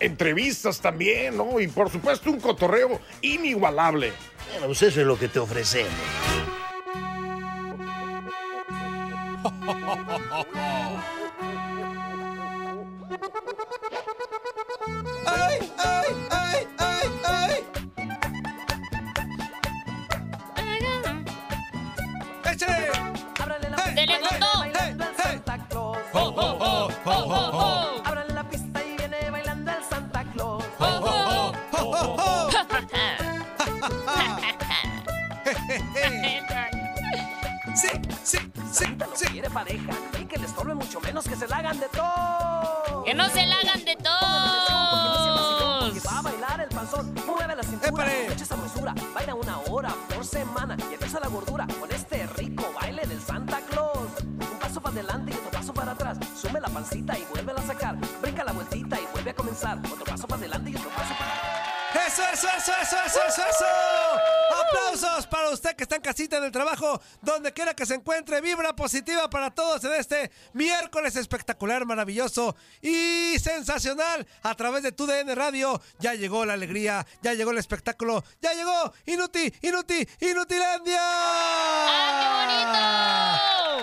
Entrevistas también, ¿no? Y por supuesto un cotorreo inigualable. Bueno, pues eso es lo que te ofrecemos. ¡Ay, ay, ay, quiere pareja y que le estorbe mucho menos que se la hagan de todo. ¡Que no se la hagan de todos! va a bailar el panzón, mueve la cintura, ¡Épale! escucha sabrosura, baila una hora por semana y empieza la gordura con este rico baile del Santa Claus. Un paso para adelante y otro paso para atrás, sume la pancita y vuelve a sacar, brinca la vueltita y vuelve a comenzar, otro paso para adelante y otro paso para atrás. ¡Eso, eso, eso, eso, eso, eso! ¡Aplausos para usted que está en casita en el trabajo! Donde quiera que se encuentre, vibra positiva para todos en este miércoles espectacular, maravilloso y sensacional. A través de tu DN Radio ya llegó la alegría, ya llegó el espectáculo, ya llegó Inuti, Inuti, Inutilandia. ¡Ah, qué bonito!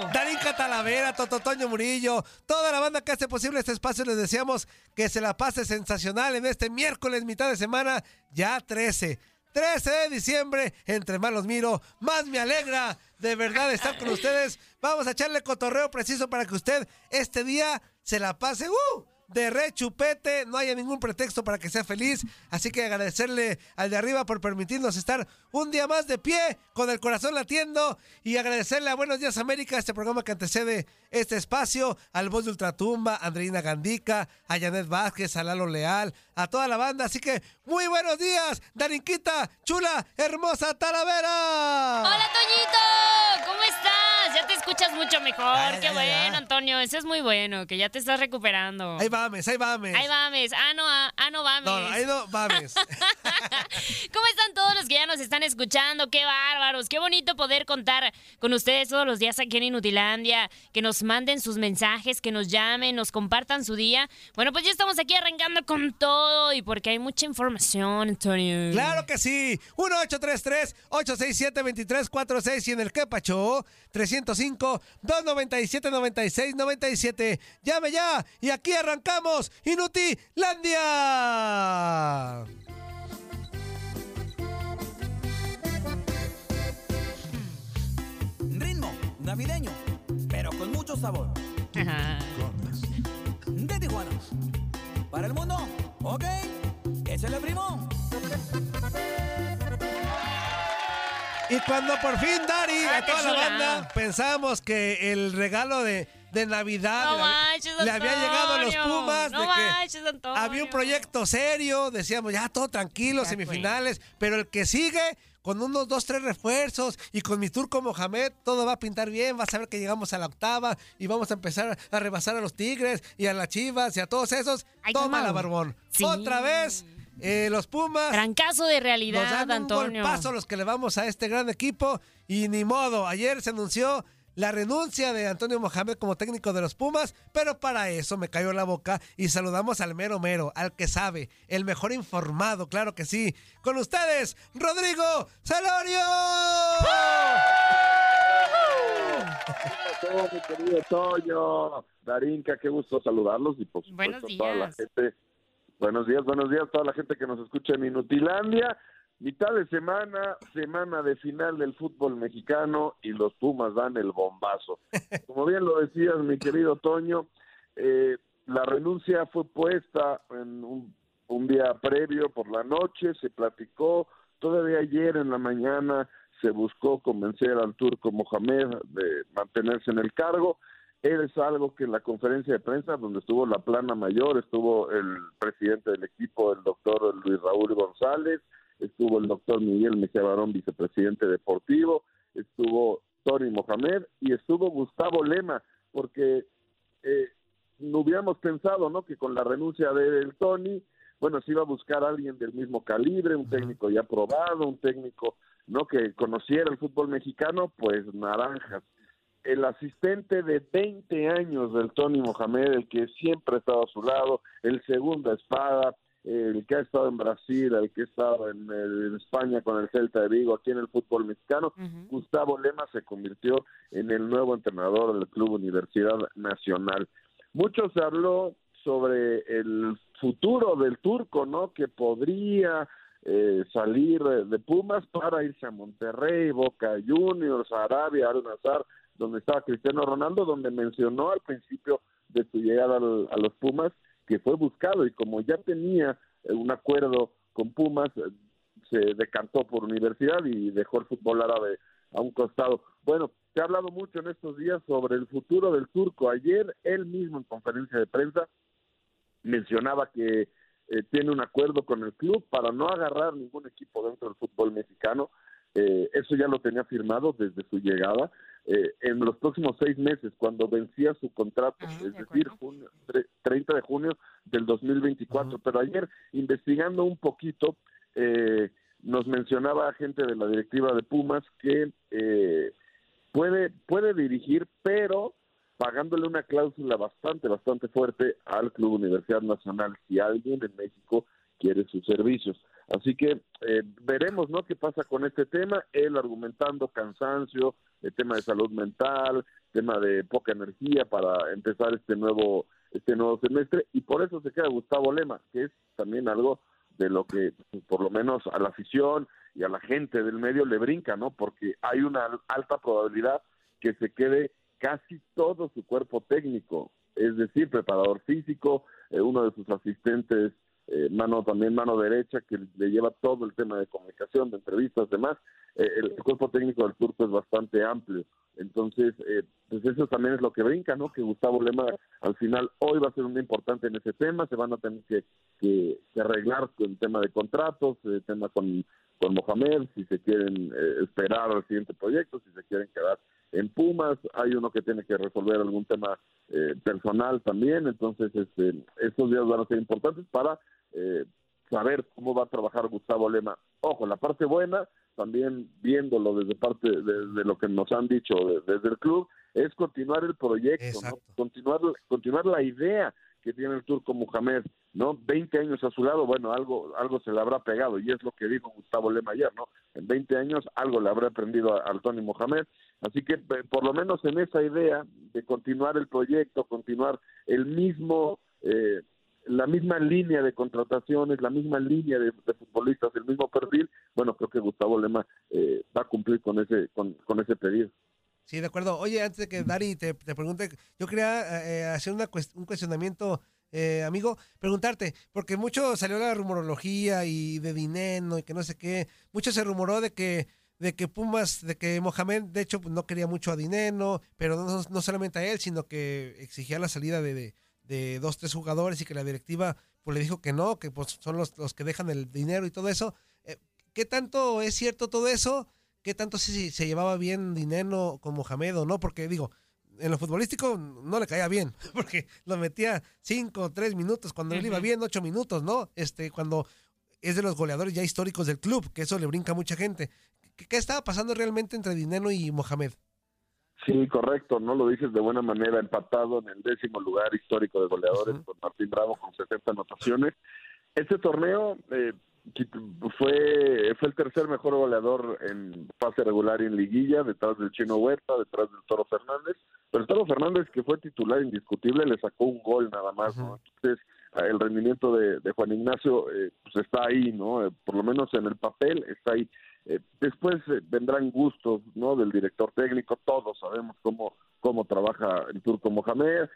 Darinka Talavera, Tototoño Murillo, toda la banda que hace posible este espacio, les deseamos que se la pase sensacional en este miércoles, mitad de semana, ya 13. 13 de diciembre, entre más los miro, más me alegra de verdad estar con ustedes. Vamos a echarle cotorreo preciso para que usted este día se la pase. ¡uh! De re chupete, no haya ningún pretexto para que sea feliz, así que agradecerle al de arriba por permitirnos estar un día más de pie, con el corazón latiendo, y agradecerle a Buenos Días América, este programa que antecede este espacio, al voz de Ultratumba, a Andreina Gandica, a Janet Vázquez, a Lalo Leal, a toda la banda, así que muy buenos días, Darinquita, chula, hermosa Talavera. ¡Hola, Toñito! ¿Cómo estás? Ya te escuchas mucho mejor. ¡Qué bueno. Antonio! Eso es muy bueno, que ya te estás recuperando. Ahí vamos, ahí vamos. Ahí vames. Ah, no, ah, ah, no vames. No, no, ahí no vamos. ¿Cómo están todos los que ya nos están escuchando? ¡Qué bárbaros! ¡Qué bonito poder contar con ustedes todos los días aquí en Inutilandia! Que nos manden sus mensajes, que nos llamen, nos compartan su día. Bueno, pues ya estamos aquí arrancando con todo y porque hay mucha información, Antonio. Claro que sí. 1-833-867-2346 y en el Quepacho 305-297-9697. Llame ya y aquí arrancamos Inutilandia. Ritmo navideño, pero con mucho sabor. De Tijuana. Para el mundo, ok. Échale primo. Y cuando por fin, Dari, Ah, a toda la banda, pensamos que el regalo de, de Navidad No le, manches, le había llegado a los. Pumas, No de que manches, había un proyecto serio, decíamos ya todo tranquilo, Ya, semifinales, pero el que sigue con unos dos, tres refuerzos y con mi turco Mohamed, todo va a pintar bien, vas a ver que llegamos a la octava y vamos a empezar a rebasar a los Tigres y a las Chivas y a todos esos. Ay, Toma la barbón. Sí. Otra vez, eh, los Pumas. Trancazo de Nos realidad, dan un Antonio. golpazo los que le vamos a este gran equipo y ni modo. Ayer se anunció la renuncia de Antonio Mohamed como técnico de los Pumas, pero para eso me cayó la boca y saludamos al mero mero, al que sabe, el mejor informado, claro que sí. Con ustedes, Rodrigo Celorio. todo, mi querido Toño, Darinka, qué gusto saludarlos y por Buenos supuesto toda la días. gente. Buenos días, buenos días a toda la gente que nos escucha en Inutilandia. Mitad de semana, semana de final del fútbol mexicano y los Pumas dan el bombazo. Como bien lo decías, mi querido Toño, eh, la renuncia fue puesta en un, un día previo por la noche, se platicó, todavía ayer en la mañana se buscó convencer al turco Mohamed de mantenerse en el cargo. Es algo que en la conferencia de prensa, donde estuvo la plana mayor, estuvo el presidente del equipo, el doctor Luis Raúl González, estuvo el doctor Miguel Mejía Barón, vicepresidente deportivo, estuvo Tony Mohamed y estuvo Gustavo Lema, porque eh, no hubiéramos pensado, ¿no? Que con la renuncia del Tony, bueno, se iba a buscar a alguien del mismo calibre, un técnico ya probado, un técnico, ¿no? Que conociera el fútbol mexicano, pues naranjas. El asistente de 20 años del Tony Mohamed, el que siempre ha estado a su lado, el segunda espada, el que ha estado en Brasil, el que ha estado en, en España con el Celta de Vigo, aquí en el fútbol mexicano, Gustavo Lema se convirtió en el nuevo entrenador del Club Universidad Nacional. Mucho se habló sobre el futuro del turco, ¿no? Que podría eh, salir de Pumas para irse a Monterrey, Boca Juniors, Arabia, Al Nazar, donde estaba Cristiano Ronaldo, donde mencionó al principio de su llegada al, a los Pumas que fue buscado y como ya tenía eh, un acuerdo con Pumas, eh, se decantó por universidad y dejó el fútbol árabe a un costado. Bueno, se ha hablado mucho en estos días sobre el futuro del turco. Ayer él mismo en conferencia de prensa mencionaba que eh, tiene un acuerdo con el club para no agarrar ningún equipo dentro del fútbol mexicano. Eh, eso ya lo tenía firmado desde su llegada. Eh, en los próximos seis meses, cuando vencía su contrato, es decir, junio, tre- 30 de junio del 2024. Pero ayer, investigando un poquito, eh, nos mencionaba gente de la directiva de Pumas que eh, puede, puede dirigir, pero pagándole una cláusula bastante, bastante fuerte al Club Universidad Nacional si alguien en México quiere sus servicios. Así que eh, veremos, ¿no? ¿Qué pasa con este tema? Él argumentando cansancio, el tema de salud mental, tema de poca energía para empezar este nuevo este nuevo semestre y por eso se queda Gustavo Lema, que es también algo de lo que pues, por lo menos a la afición y a la gente del medio le brinca, ¿no? Porque hay una alta probabilidad que se quede casi todo su cuerpo técnico, es decir, preparador físico, eh, uno de sus asistentes, eh, mano también mano derecha, que le lleva todo el tema de comunicación, de entrevistas, demás. Eh, el, cuerpo técnico del turco es bastante amplio. Entonces, eh, pues eso también es lo que brinca, ¿no? Que Gustavo Lema al final hoy va a ser un importante en ese tema, se van a tener que, que, que arreglar el tema de contratos, el tema con, con Mohamed, si se quieren eh, esperar al siguiente proyecto, si se quieren quedar en Pumas, hay uno que tiene que resolver algún tema eh, personal también, entonces este, estos días van a ser importantes para eh, saber cómo va a trabajar Gustavo Lema. Ojo, la parte buena, también viéndolo desde parte de, de lo que nos han dicho de- desde el club, es continuar el proyecto, ¿no? continuar, continuar la idea que tiene el turco Mohamed, ¿no? 20 años a su lado, bueno, algo algo se le habrá pegado y es lo que dijo Gustavo Lema ayer, ¿no? En 20 años algo le habrá aprendido a, a Tony Mohamed, así que eh, por lo menos en esa idea de continuar el proyecto, continuar el mismo eh, la misma línea de contrataciones, la misma línea de, futbolistas, el mismo perfil, bueno, creo que Gustavo Lema eh, va a cumplir con ese con, con ese pedido. Sí, de acuerdo. Oye, antes de que Dari te, te pregunte, yo quería eh, hacer una un cuestionamiento, eh, amigo, preguntarte, porque mucho salió la rumorología y de dinero y que no sé qué, mucho se rumoró de que de que Pumas, de que Mohamed, de hecho, pues, no quería mucho a Dineno, pero no, no solamente a él, sino que exigía la salida de, de dos, tres jugadores y que la directiva pues le dijo que no, que pues son los, los que dejan el dinero y todo eso. Eh, ¿Qué tanto es cierto todo eso? ¿Qué tanto si se llevaba bien Dineno con Mohamed o no? Porque digo, en lo futbolístico no le caía bien, porque lo metía cinco, tres minutos, cuando él iba bien, ocho minutos, ¿no? Este, cuando es de los goleadores ya históricos del club, que eso le brinca a mucha gente. ¿Qué, qué estaba pasando realmente entre Dineno y Mohamed? Sí, correcto, no lo dices de buena manera, empatado en el décimo lugar histórico de goleadores con Martín Bravo con 60 anotaciones. Este torneo eh, fue fue el tercer mejor goleador en fase regular y en liguilla, detrás del Chino Huerta, detrás del Toro Fernández. Pero el Toro Fernández, que fue titular indiscutible, le sacó un gol nada más. ¿no? Entonces, el rendimiento de, Juan Ignacio eh, pues está ahí, ¿no? Eh, por lo menos en el papel está ahí. Eh, después vendrán gustos, ¿no? Del director técnico, todos sabemos cómo cómo trabaja el turco Mohamed,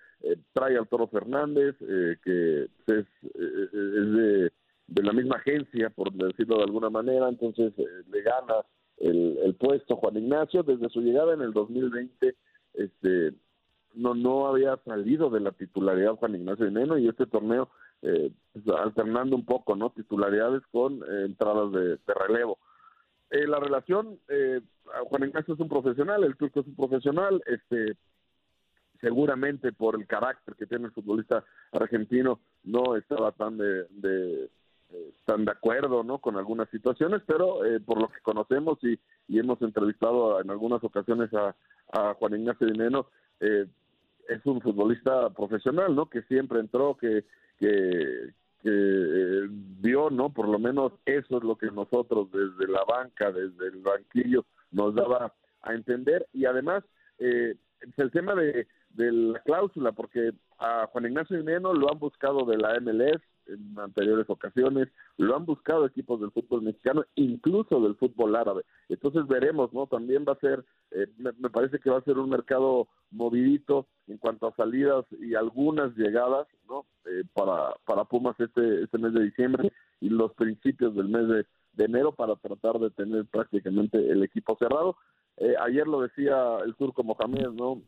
trae al Toro Fernández, que es, de, la misma agencia, por decirlo de alguna manera, entonces le gana el, el puesto Juan Ignacio. Desde su llegada en el 2020, este no no había salido de la titularidad Juan Ignacio Dineno y este torneo eh, pues, alternando un poco no titularidades con eh, entradas de, relevo eh, la relación Juan Ignacio es un profesional el turco es un profesional este seguramente por el carácter que tiene el futbolista argentino no estaba tan de, de tan de acuerdo no con algunas situaciones pero por lo que conocemos y, y hemos entrevistado en algunas ocasiones a, a Juan Ignacio Dineno eh, es un futbolista profesional, ¿no? Que siempre entró, que, que, que vio, ¿no? Por lo menos eso es lo que nosotros desde la banca, desde el banquillo, nos daba a entender. Y además, eh, el tema de, de la cláusula, porque a Juan Ignacio Dineno lo han buscado de la MLS, en anteriores ocasiones, lo han buscado equipos del fútbol mexicano, incluso del fútbol árabe. Entonces veremos, ¿no? También va a ser, eh, me, parece que va a ser un mercado movidito en cuanto a salidas y algunas llegadas, ¿no? Eh, para, para Pumas este, este mes de diciembre y los principios del mes de, enero para tratar de tener prácticamente el equipo cerrado. Eh, ayer lo decía el turco Mohamed, ¿no?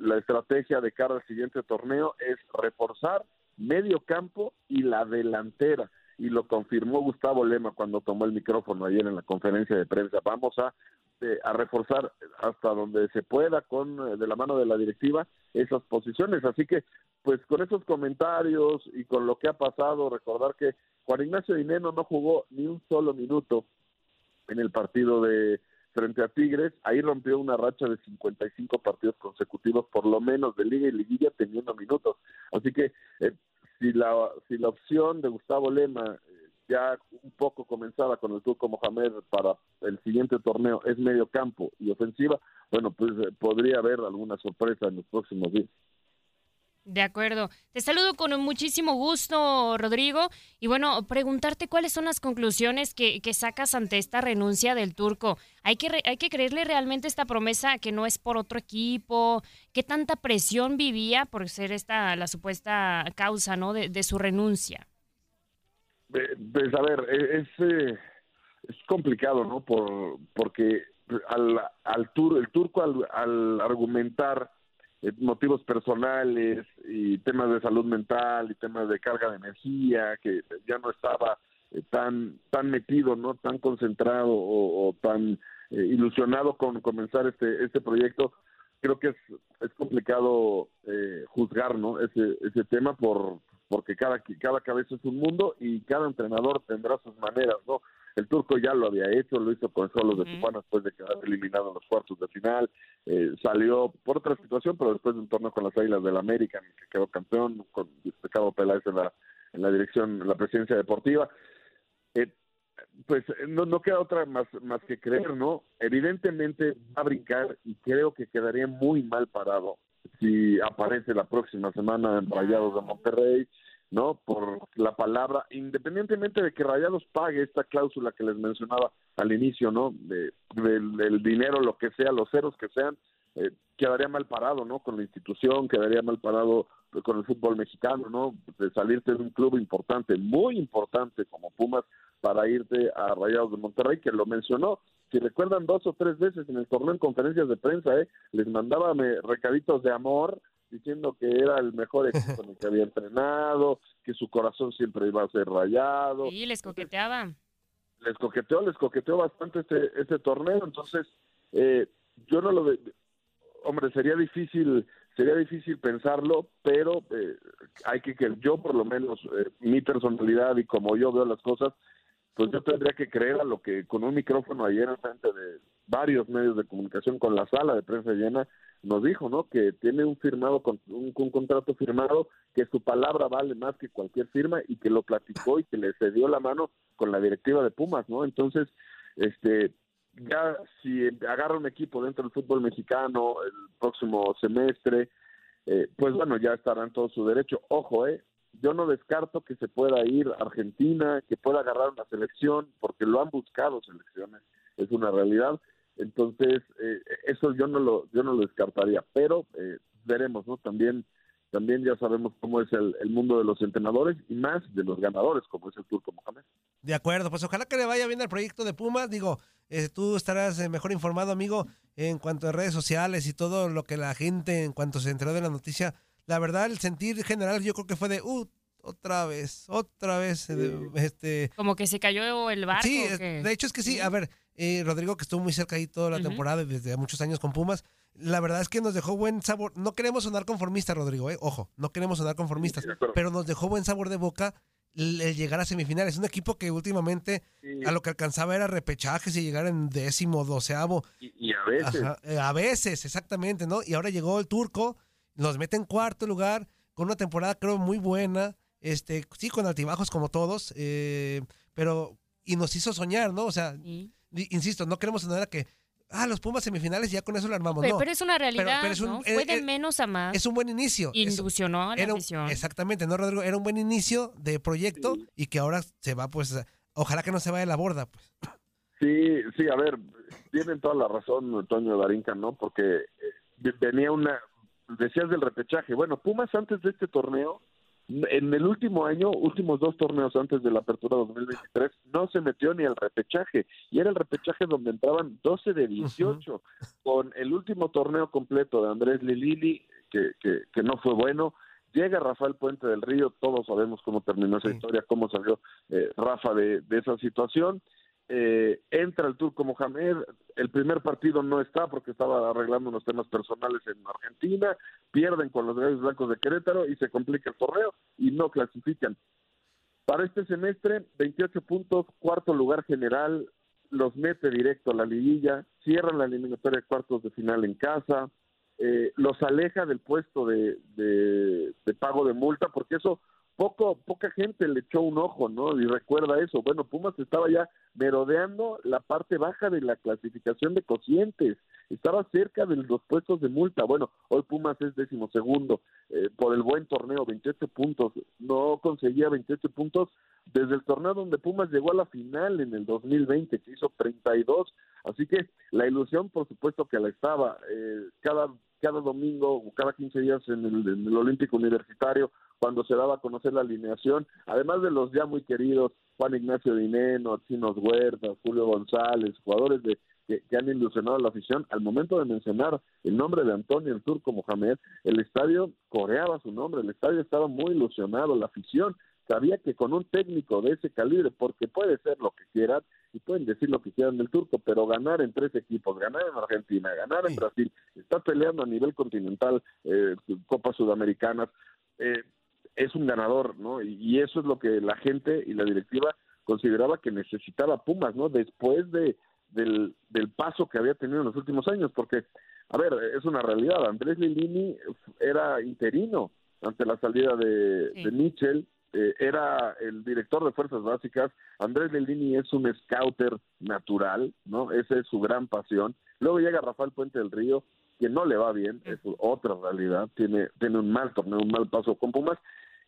la estrategia de cara al siguiente torneo es reforzar medio campo y la delantera. Y lo confirmó Gustavo Lema cuando tomó el micrófono ayer en la conferencia de prensa. Vamos a, eh, a reforzar hasta donde se pueda con eh, de la mano de la directiva esas posiciones. Así que, pues con esos comentarios y con lo que ha pasado, recordar que Juan Ignacio Dineno no jugó ni un solo minuto en el partido de frente a Tigres, ahí rompió una racha de 55 partidos consecutivos, por lo menos de liga y liguilla, teniendo minutos. Así que eh, si la si la opción de Gustavo Lema eh, ya un poco comenzada con el Turco Mohamed para el siguiente torneo es medio campo y ofensiva, bueno, pues eh, podría haber alguna sorpresa en los próximos días. De acuerdo. Te saludo con muchísimo gusto, Rodrigo. Y bueno, preguntarte cuáles son las conclusiones que, sacas ante esta renuncia del turco. ¿Hay que, ¿Hay que creerle realmente esta promesa que no es por otro equipo? ¿Qué tanta presión vivía por ser esta la supuesta causa ¿no? de, su renuncia? Pues a ver, e, es, eh, es complicado, ¿no? Por, porque al, al el turco al, argumentar motivos personales y temas de salud mental y temas de carga de energía, que ya no estaba eh, tan tan metido, no tan concentrado o, tan eh, ilusionado con comenzar este este proyecto. Creo que es, es complicado juzgar, ¿no? Ese ese tema por porque cada cada cabeza es un mundo y cada entrenador tendrá sus maneras, ¿no? El turco ya lo había hecho, lo hizo con Solos de Tijuana después de quedar eliminado en los cuartos de final. Eh, salió por otra situación, pero después de un torneo con las Águilas del América, en el que quedó campeón, con Ricardo Peláez en la, en la dirección, en la presidencia deportiva. Eh, pues no, no queda otra más, más que creer, ¿no? Evidentemente va a brincar y creo que quedaría muy mal parado si aparece la próxima semana en Rayados de Monterrey, ¿no? Por la palabra, independientemente de que Rayados pague esta cláusula que les mencionaba al inicio, ¿no? De, del, dinero, lo que sea, los ceros que sean, eh, quedaría mal parado, ¿no? Con la institución, quedaría mal parado con el fútbol mexicano, ¿no? De salirte de un club importante, muy importante como Pumas, para irte a Rayados de Monterrey, que lo mencionó. Si recuerdan dos o tres veces en el torneo en conferencias de prensa, ¿eh? Les mandaba recaditos de amor, diciendo que era el mejor equipo en el que había entrenado, que su corazón siempre iba a ser rayado. Y les coqueteaba. Les coqueteó, les coqueteó bastante este, este torneo, entonces eh, yo no lo... hombre, sería difícil sería difícil pensarlo, pero eh, hay que que yo por lo menos eh, mi personalidad y como yo veo las cosas, pues yo tendría que creer a lo que con un micrófono ayer en frente de varios medios de comunicación con la sala de prensa llena nos dijo, ¿no? Que tiene un firmado, con, un, contrato firmado, que su palabra vale más que cualquier firma y que lo platicó y que le cedió la mano con la directiva de Pumas, ¿no? Entonces, este, ya si agarra un equipo dentro del fútbol mexicano el próximo semestre, eh, pues bueno, ya estará en todo su derecho. Ojo, eh, yo no descarto que se pueda ir a Argentina, que pueda agarrar una selección, porque lo han buscado selecciones, es una realidad. Entonces, eh, eso yo no lo yo no lo descartaría, pero eh, veremos, ¿no? También también ya sabemos cómo es el, el, mundo de los entrenadores y más de los ganadores, como es el Turco Mohamed. De acuerdo, pues ojalá que le vaya bien al proyecto de Pumas. Digo, eh, tú estarás eh, mejor informado, amigo, en cuanto a redes sociales y todo lo que la gente, en cuanto se enteró de la noticia. La verdad, el sentir general yo creo que fue de, uh, otra vez, otra vez. Este Como que se cayó el barco. Sí, de hecho es que sí. A ver, eh, Rodrigo, que estuvo muy cerca ahí toda la uh -huh. temporada, desde muchos años con Pumas, la verdad es que nos dejó buen sabor. No queremos sonar conformistas, Rodrigo, eh. ojo, no queremos sonar conformistas, pero nos dejó buen sabor de boca el, llegar a semifinales. Un equipo que últimamente sí. a lo que alcanzaba era repechajes y llegar en décimo, doceavo. Y, y a veces. Ajá, eh, a veces, exactamente, ¿no? Y ahora llegó el turco, nos mete en cuarto lugar, con una temporada creo muy buena, este, sí, con altibajos como todos, eh, pero, y nos hizo soñar, ¿no? O sea, sí. Insisto, no queremos sonar a que ah, los Pumas semifinales ya con eso lo armamos. Pero, no. pero es una realidad, pero, pero es un, ¿no? Fue de menos a más. Es un buen inicio. Ilusionó era, la afición. Exactamente, ¿no, Rodrigo? Era un buen inicio de proyecto sí. y que ahora se va, pues, ojalá que no se vaya a la borda, pues. Sí, sí, a ver, tienen toda la razón, Toño Darinka, ¿no? Porque eh, venía una, decías del repechaje. Bueno, Pumas antes de este torneo en el último año, últimos dos torneos antes de la apertura 2023, no se metió ni al repechaje. Y era el repechaje donde entraban 12 de 18, uh -huh. con el último torneo completo de Andrés Lilili, que, que, que, no fue bueno. Llega Rafael Puente del Río, todos sabemos cómo terminó esa sí. historia, cómo salió eh, Rafa de, de, esa situación. Eh, entra el turco Mohamed, el primer partido no está porque estaba arreglando unos temas personales en Argentina, pierden con los Gallos Blancos de Querétaro y se complica el torneo y no clasifican. Para este semestre, 28 puntos, cuarto lugar general, los mete directo a la liguilla, cierran la eliminatoria de cuartos de final en casa, eh, los aleja del puesto de, de, de pago de multa porque eso poco poca gente le echó un ojo, ¿no? Y recuerda eso. Bueno, Pumas estaba ya merodeando la parte baja de la clasificación de cocientes, estaba cerca de los puestos de multa. Bueno, hoy Pumas es decimosegundo eh, por el buen torneo, 28 puntos. No conseguía 28 puntos desde el torneo donde Pumas llegó a la final en el 2020, que hizo 32. Así que la ilusión, por supuesto, que la estaba. Eh, cada cada domingo o cada 15 días en el, Olímpico Universitario, cuando se daba a conocer la alineación, además de los ya muy queridos Juan Ignacio Dineno, Chinos Huerta, Julio González, jugadores de, que, que, han ilusionado a la afición, al momento de mencionar el nombre de Antonio el Turco Mohamed, el estadio coreaba su nombre, el estadio estaba muy ilusionado, la afición sabía que con un técnico de ese calibre, porque puede ser lo que quieran, y pueden decir lo que quieran del turco, pero ganar en tres equipos, ganar en Argentina, ganar en Brasil, está peleando a nivel continental, eh, Copas Sudamericanas, eh, es un ganador, ¿no? Y, y, eso es lo que la gente y la directiva consideraba que necesitaba Pumas, ¿no? Después de del, del paso que había tenido en los últimos años, porque, a ver, es una realidad, Andrés Lilini era interino ante la salida de, sí. de Mitchell, eh, era el director de fuerzas básicas. Andrés Lelini es un scouter natural, ¿no? Esa es su gran pasión. Luego llega Rafael Puente del Río, que no le va bien, es otra realidad, tiene, tiene un mal torneo, un mal paso con Pumas,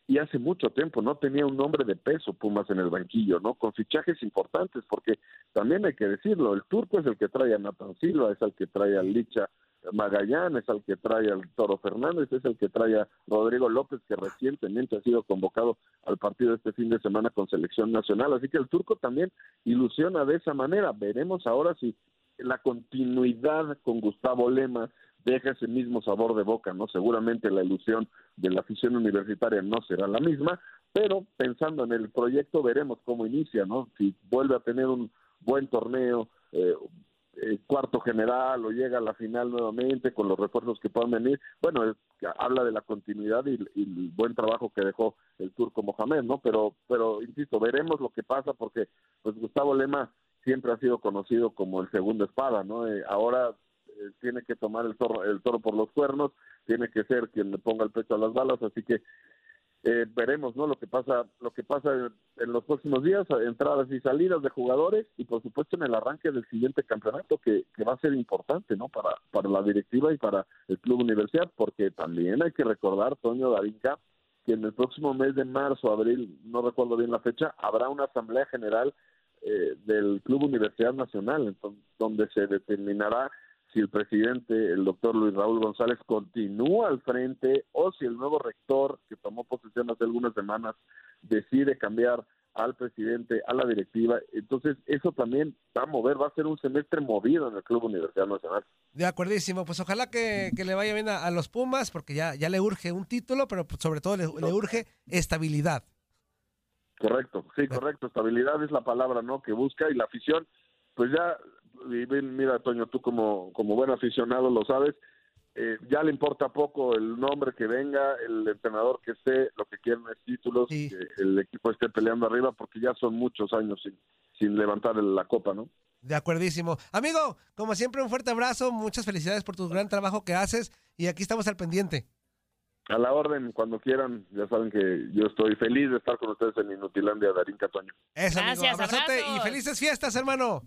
y hace mucho tiempo no tenía un nombre de peso Pumas en el banquillo, ¿no? Con fichajes importantes, porque también hay que decirlo, el turco es el que trae a Nathan Silva, es el que trae a Licha Magallanes, al que trae al Toro Fernández, es el que trae a Rodrigo López, que recientemente ha sido convocado al partido este fin de semana con selección nacional. Así que el turco también ilusiona de esa manera. Veremos ahora si la continuidad con Gustavo Lema deja ese mismo sabor de boca, ¿no? Seguramente la ilusión de la afición universitaria no será la misma, pero pensando en el proyecto veremos cómo inicia, ¿no? Si vuelve a tener un buen torneo, eh, eh, cuarto general o llega a la final nuevamente con los refuerzos que puedan venir, bueno, es, habla de la continuidad y, el buen trabajo que dejó el turco Mohamed, ¿no? Pero, pero insisto, veremos lo que pasa porque pues Gustavo Lema siempre ha sido conocido como el segundo espada, ¿no? Eh, ahora eh, tiene que tomar el toro, el toro por los cuernos, tiene que ser quien le ponga el pecho a las balas, así que eh, veremos no lo que pasa lo que pasa en, los próximos días entradas y salidas de jugadores y por supuesto en el arranque del siguiente campeonato que, que va a ser importante no para para la directiva y para el club universidad porque también hay que recordar Toño Darinka que en el próximo mes de marzo, abril, no recuerdo bien la fecha, habrá una asamblea general eh, del Club Universidad Nacional, entonces, donde se determinará si el presidente, el doctor Luis Raúl González, continúa al frente o si el nuevo rector, que tomó posesión hace algunas semanas, decide cambiar al presidente, a la directiva. Entonces, eso también va a mover, va a ser un semestre movido en el Club Universidad Nacional. De acuerdísimo, pues ojalá que, que le vaya bien a, a los Pumas, porque ya, ya le urge un título, pero pues, sobre todo le, le urge estabilidad. Correcto, sí, correcto. Estabilidad es la palabra, ¿no? Que busca y la afición, pues ya, y mira, Toño, tú como, como buen aficionado lo sabes, eh, ya le importa poco el nombre que venga, el entrenador que esté, lo que quieren es títulos, Sí. que el equipo esté peleando arriba, porque ya son muchos años sin, sin levantar la copa, ¿no? De acuerdísimo. Amigo, como siempre, un fuerte abrazo, muchas felicidades por tu gran trabajo que haces y aquí estamos al pendiente. A la orden, cuando quieran, ya saben que yo estoy feliz de estar con ustedes en Inutilandia, Darín Catoño. Eso, amigo. Gracias, Abrazote y felices fiestas, hermano.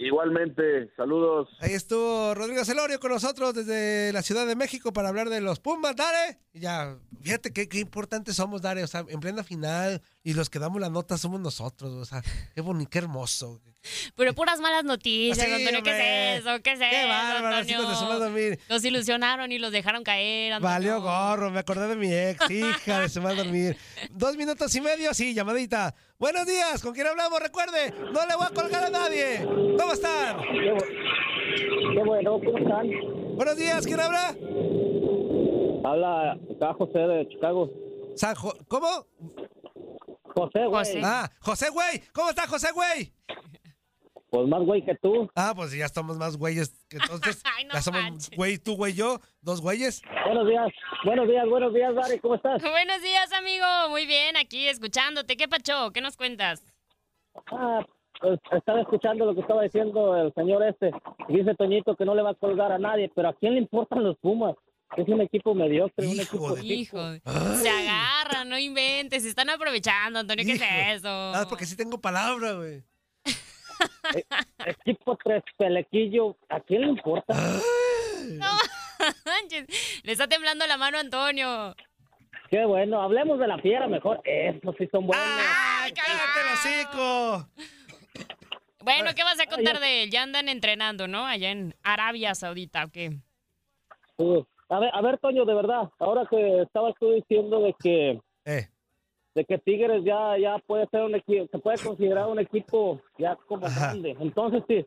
Igualmente, saludos. Ahí estuvo Rodrigo Celorio con nosotros desde la Ciudad de México para hablar de los Pumas, Dare. Ya, fíjate qué, qué importantes somos, Dare. O sea, en plena final y los que damos la nota somos nosotros. O sea, qué bonito, qué hermoso. Pero puras malas noticias, Antonio. ¿Qué es eso? ¿Qué es Qué eso, bárbaro, así Antonio? nos dejamos dormir. Los ilusionaron y los dejaron caer, Antonio. Valió gorro, me acordé de mi ex, hija de su mal dormir. Dos minutos y medio, sí, llamadita. Buenos días, ¿con quién hablamos? Recuerde, no le voy a colgar a nadie. ¿Cómo están? Qué bueno, ¿cómo están? Buenos días, ¿quién habla? Habla acá José de Chicago. San Jo- ¿Cómo? José, güey. José. Ah, José Güey. ¿Cómo está José Güey? Pues más güey que tú. Ah, pues ya estamos más güeyes que entonces. Ay, no ya somos manches. güey, tú, güey, yo, dos güeyes. Buenos días, buenos días, buenos días, Dari, ¿cómo estás? Buenos días, amigo. Muy bien, aquí escuchándote. ¿Qué pacho? ¿Qué nos cuentas? Ah, pues estaba escuchando lo que estaba diciendo el señor este. Dice Toñito que no le va a colgar a nadie, pero ¿a quién le importan los Pumas? Es un equipo mediocre, un Hijo equipo de- Hijo, Ay. se agarran, no inventes, se están aprovechando, Antonio, ¿qué Hijo. es eso? Ah, porque sí tengo palabra, güey. equipo tres pelequillo. ¿A quién le importa? No manches, le está temblando la mano a Antonio. Qué bueno, hablemos de la fiera mejor. Estos sí son buenos. ¡Ay, cállate el hocico! Bueno, ¿qué vas a contar Ay, de él? Ya andan entrenando, ¿no? Allá en Arabia Saudita, ¿o qué? Sí. A ver, a ver, Toño, de verdad, ahora que estabas tú diciendo de que Eh, de que Tigres ya ya puede ser un equipo, se puede considerar un equipo ya como Ajá. grande. Entonces, sí,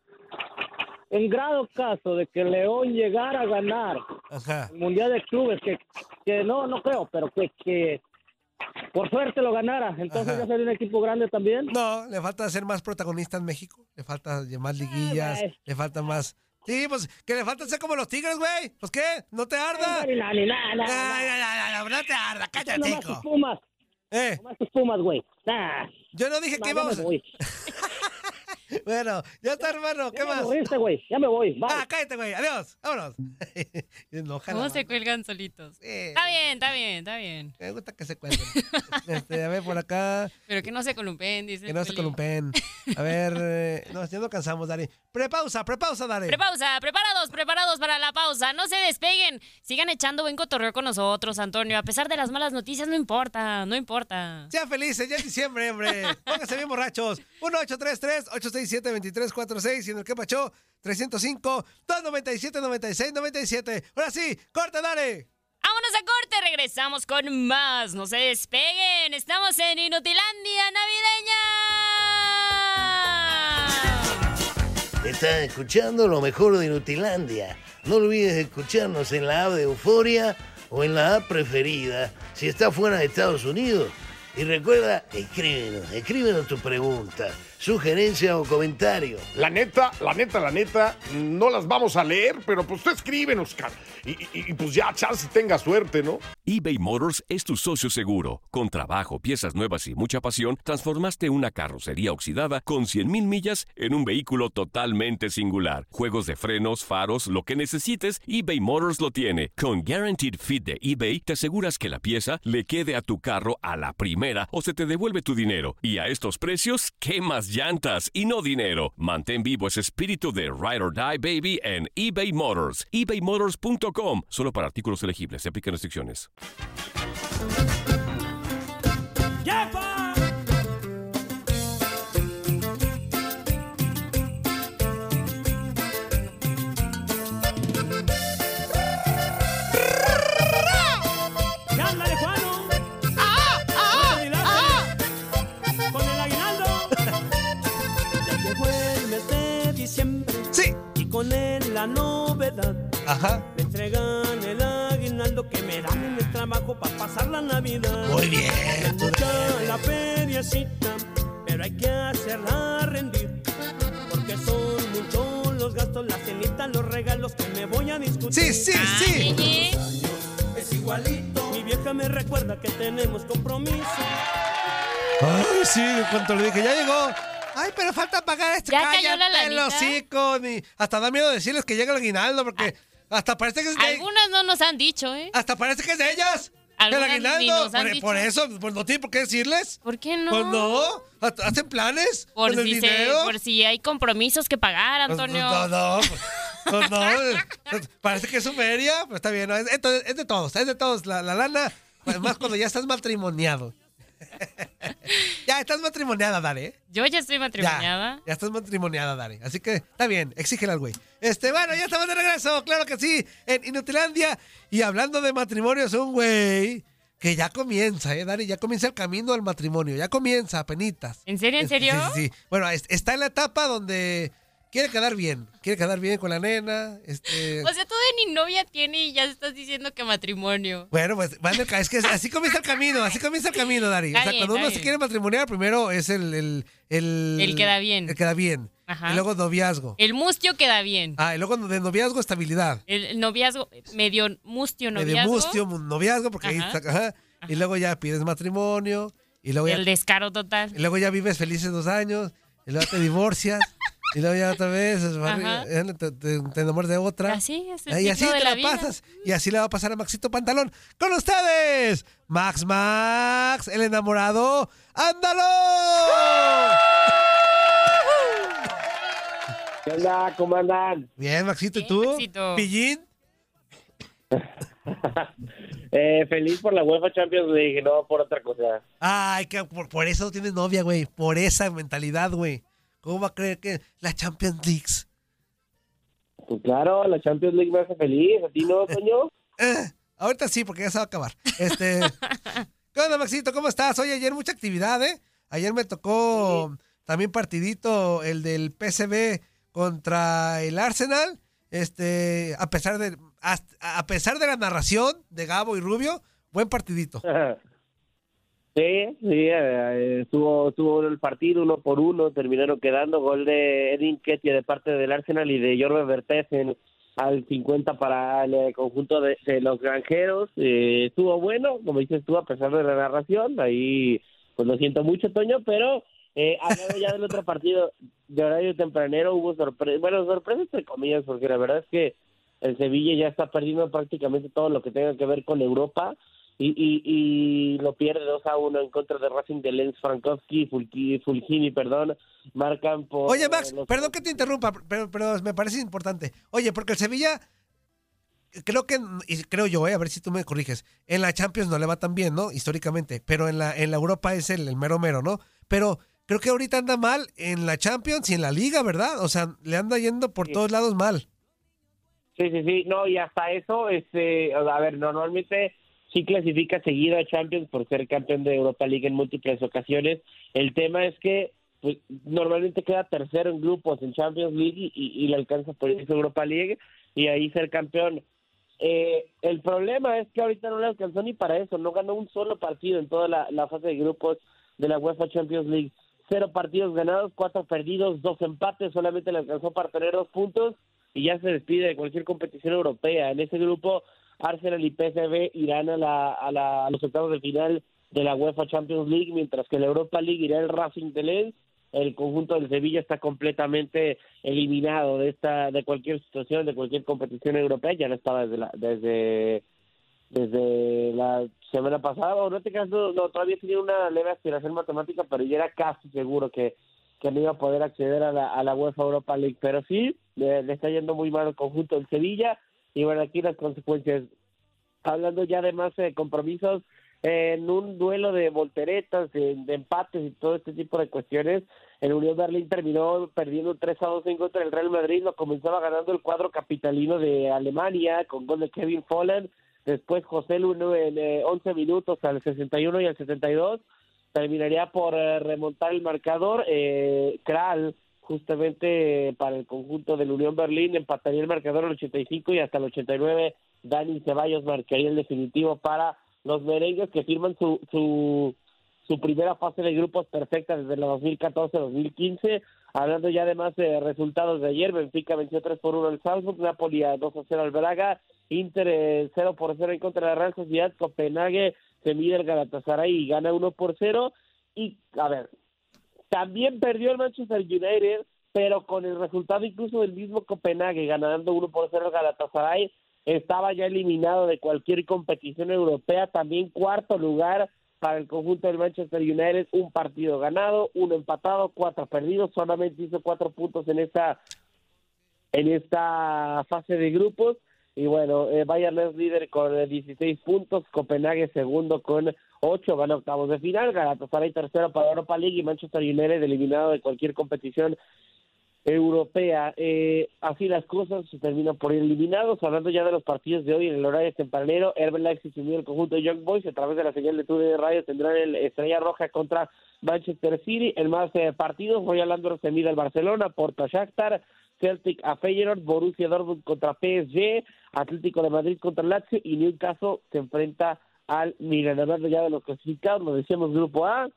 en grado caso de que León llegara a ganar ajá. el Mundial de Clubes, que, que no, no creo, pero que, que por suerte lo ganara, entonces Ajá. ya sería un equipo grande también. No, le falta ser más protagonista en México. Le falta más liguillas. güey. Le falta más. Sí, pues que le falta ser como los tigres, güey. ¿Pues qué? ¿No te arda? No, no, no, no te arda, cállate, Nomás tus. Pumas, Eh, nomás tus Pumas, güey. Nah, yo no dije que íbamos. Bueno, ya está, hermano. ¿Qué Ya me más? aburriste, güey. Ya me voy. Bye. Ah, cállate, güey. Adiós. Vámonos. ¿Cómo se cuelgan solitos? Sí, Está bien, está bien, está bien. Me gusta que se cuelguen. Este, a ver, por acá. Pero que no se columpen, dice. Que no se columpen. A ver, eh, no, ya no cansamos, Dari. Prepausa, prepausa, Dari. Prepausa, preparados, preparados para la pausa. No se despeguen. Sigan echando buen cotorreo con nosotros, Antonio. A pesar de las malas noticias, no importa, no importa. Sean felices, ya es diciembre, hombre. Pónganse bien borrachos. 1-833-867-2346 y en el que pachó 305-297-9697. Ahora sí, corta, dale. Vámonos a corte, regresamos con más. No se despeguen. Estamos en Inutilandia Navideña. Estás escuchando lo mejor de Inutilandia. No olvides escucharnos en la app de Euforia o en la app preferida si estás fuera de Estados Unidos. Y recuerda, escríbenos, escríbenos tu pregunta, sugerencia o comentario. La neta, la neta, la neta, no las vamos a leer, pero pues tú escríbenos. Y, y- y, pues ya, chance tenga suerte, ¿no? eBay Motors es tu socio seguro. Con trabajo, piezas nuevas y mucha pasión, transformaste una carrocería oxidada con 100.000 millas en un vehículo totalmente singular. Juegos de frenos, faros, lo que necesites, eBay Motors lo tiene. Con Guaranteed Fit de eBay, te aseguras que la pieza le quede a tu carro a la primera o se te devuelve tu dinero. Y a estos precios, ¿qué más llantas y no dinero? Mantén vivo ese espíritu de Ride or Die Baby en eBay Motors. ebaymotors.com. Solo para artículos elegibles. Se aplican restricciones. Soledad. Ajá. Me entregan el aguinaldo que me dan en el trabajo para pasar la Navidad. Muy bien. Es mucha la feriacita, pero hay que hacerla rendir. Porque son muchos los gastos, la cenita, los regalos que me voy a discutir. Sí, sí, sí. Es igualito. Mi vieja me recuerda que tenemos compromiso. Ay, sí, en cuanto le dije, ya llegó. Ay, pero falta pagar esto. ¿Ya cayó la Cállate el lanita? hocico, ni- Hasta da miedo decirles que llega el aguinaldo, porque hasta parece que es de Algunas no nos han dicho, ¿eh? Hasta parece que es de ellas. El Algunas aguinaldo. ni nos han Por, dicho. por eso, pues no tiene por qué decirles. ¿Por qué no? Pues no. ha- Hacen planes. Por con el si, se- dinero. por si hay compromisos que pagar, Pues, Antonio. no, no. pues, pues, no. Pues, Parece que es su feria, pero está bien. ¿no? Es, entonces, es de todos, es de todos. La, la lana, además cuando ya estás matrimoniado. ya estás matrimoniada, Dare. ¿eh? Yo ya estoy matrimoniada. ya estás matrimoniada, Dare. Así que está bien, exígela al güey. Este, bueno, ya estamos de regreso, claro que sí, en Inutilandia. Y hablando de matrimonio, es un güey que ya comienza, ¿eh, Dari? Ya comienza el camino al matrimonio, ya comienza, apenitas. ¿En serio, en Este, serio? Sí, sí, sí. Bueno, es- está en la etapa donde quiere quedar bien, quiere quedar bien con la nena, este... O sea, todavía ni novia tiene y ya estás diciendo que matrimonio. Bueno, pues es que así comienza el camino, así comienza el camino, Dari. Está o sea, bien, cuando uno se quiere matrimoniar, primero es el... El, el, El queda bien. El queda bien. Ajá. Y luego noviazgo. El mustio queda bien. Ah, y luego de noviazgo, estabilidad. El el noviazgo, medio mustio Medio noviazgo. mustio, mu- noviazgo, porque ahí está- ajá. Y luego ya pides matrimonio. Y luego ya, El descaro total. y luego ya vives felices dos años. Y luego te divorcias. y luego ya otra vez te, te- te enamoras de otra. Así es el y así de te la la vida. pasas. Y así le va a pasar a Maxito Pantalón. Con ustedes, Max Max, el enamorado. ¡Ándalo! ¿Qué onda? ¿Cómo andan? Bien, Maxito, ¿y tú? Maxito. ¿Pillín? Eh, feliz por la UEFA Champions League, no por otra cosa. Ay, que por, por eso no tienes novia, güey. Por esa mentalidad, güey. ¿Cómo va a creer que la Champions League? Pues claro, la Champions League me hace feliz. ¿A ti no, Toño? Eh, ahorita sí, porque ya se va a acabar. Este, ¿Qué onda, Maxito? ¿Cómo estás? Oye, ayer mucha actividad, ¿eh? Ayer me tocó también partidito el del PSV contra el Arsenal. Este, a pesar de hasta- a pesar de la narración de Gabo y Rubio, buen partidito. Sí, sí, eh, estuvo, estuvo el partido uno por uno, terminaron quedando gol de Edin Ketia de parte del Arsenal y de Jorge Vertessen al 50 para el eh, conjunto de, de los granjeros. Eh, estuvo bueno, como dices tú, a pesar de la narración, ahí pues lo siento mucho, Toño, pero eh, hablando ya del otro partido de horario tempranero, hubo sorpresas, bueno, sorpresas entre comillas, porque la verdad es que el Sevilla ya está perdiendo prácticamente todo lo que tenga que ver con Europa y, y, y lo pierde 2 a 1 en contra de Racing de Lens, Frankowski y Fulgini, perdón, marcan por... Oye, Max, los- perdón que te interrumpa, pero, pero me parece importante. Oye, porque el Sevilla, creo que, y creo yo, eh, a ver si tú me corriges, en la Champions no le va tan bien, ¿no? Históricamente, pero en la, en la Europa es el, el mero mero, ¿no? Pero creo que ahorita anda mal en la Champions y en la Liga, ¿verdad? O sea, le anda yendo por todos lados mal. Sí, sí, sí, no, y hasta eso, este, a ver, normalmente sí clasifica seguido a Champions por ser campeón de Europa League en múltiples ocasiones. El tema es que pues, normalmente queda tercero en grupos en Champions League y, y le alcanza por irse Europa League y ahí ser campeón. Eh, el problema es que ahorita no le alcanzó ni para eso, no ganó un solo partido en toda la fase de grupos de la UEFA Champions League. Cero partidos ganados, cuatro perdidos, dos empates, solamente le alcanzó para tener dos puntos y ya se despide de cualquier competición europea. En ese grupo, Arsenal y PSV irán a, la, a, la, a los octavos de final de la UEFA Champions League, mientras que la Europa League irá el Racing de Lens. El conjunto del Sevilla está completamente eliminado de esta de cualquier situación, de cualquier competición europea. Ya no estaba desde la, desde desde la semana pasada, o no te creas, no, todavía tenía una leve aspiración matemática, pero ya era casi seguro que, que no iba a poder acceder a la, a la UEFA Europa League. Pero sí, le, le está yendo muy mal el conjunto del Sevilla, y bueno, aquí las consecuencias. Hablando ya de más eh, compromisos, eh, en un duelo de volteretas, de, empates y todo este tipo de cuestiones, el Unión Berlín terminó perdiendo 3 a 2 en contra del Real Madrid, lo comenzaba ganando el cuadro capitalino de Alemania con gol de Kevin Folland, después José Luno en eh, 11 minutos al 61 y al 72, terminaría por eh, remontar el marcador, eh, Kral justamente para el conjunto del Unión Berlín, empataría el marcador al 85 y hasta el 89 Dani Ceballos marcaría el definitivo para los merengues que firman su, su, su primera fase de grupos perfecta desde la 2014-2015. Hablando ya de más eh, resultados de ayer, Benfica venció 3 por 1 al Salzburg, Napoli a 2 a 0 al Braga, Inter eh, 0 por 0 en contra de la Real Sociedad, Copenhague se mide el Galatasaray y gana 1 por 0. Y, a ver, también perdió el Manchester United, pero con el resultado incluso del mismo Copenhague, ganando 1 por 0 el Galatasaray, estaba ya eliminado de cualquier competición europea, también cuarto lugar para el conjunto del Manchester United, un partido ganado, uno empatado, cuatro perdidos, solamente hizo cuatro puntos en esta en esta fase de grupos. Y bueno, eh, Bayern es líder con eh, 16 puntos, Copenhague segundo con 8, van a octavos de final, Galatasaray tercero para Europa League y Manchester United eliminado de cualquier competición europea. Eh, así las cosas se terminan por eliminados. Hablando ya de los partidos de hoy en el horario tempranero, Herbert Leipzig unió el conjunto de Young Boys a través de la señal de Tune de Radio tendrán el Estrella Roja contra Manchester City. El más eh, partidos, Royal Landor se mide al Barcelona, Porto Shakhtar, Celtic a Feyenoord, Borussia Dortmund contra PSG, Atlético de Madrid contra Lazio y Newcastle se enfrenta al. Hablando ya de los clasificados, lo decíamos Grupo A,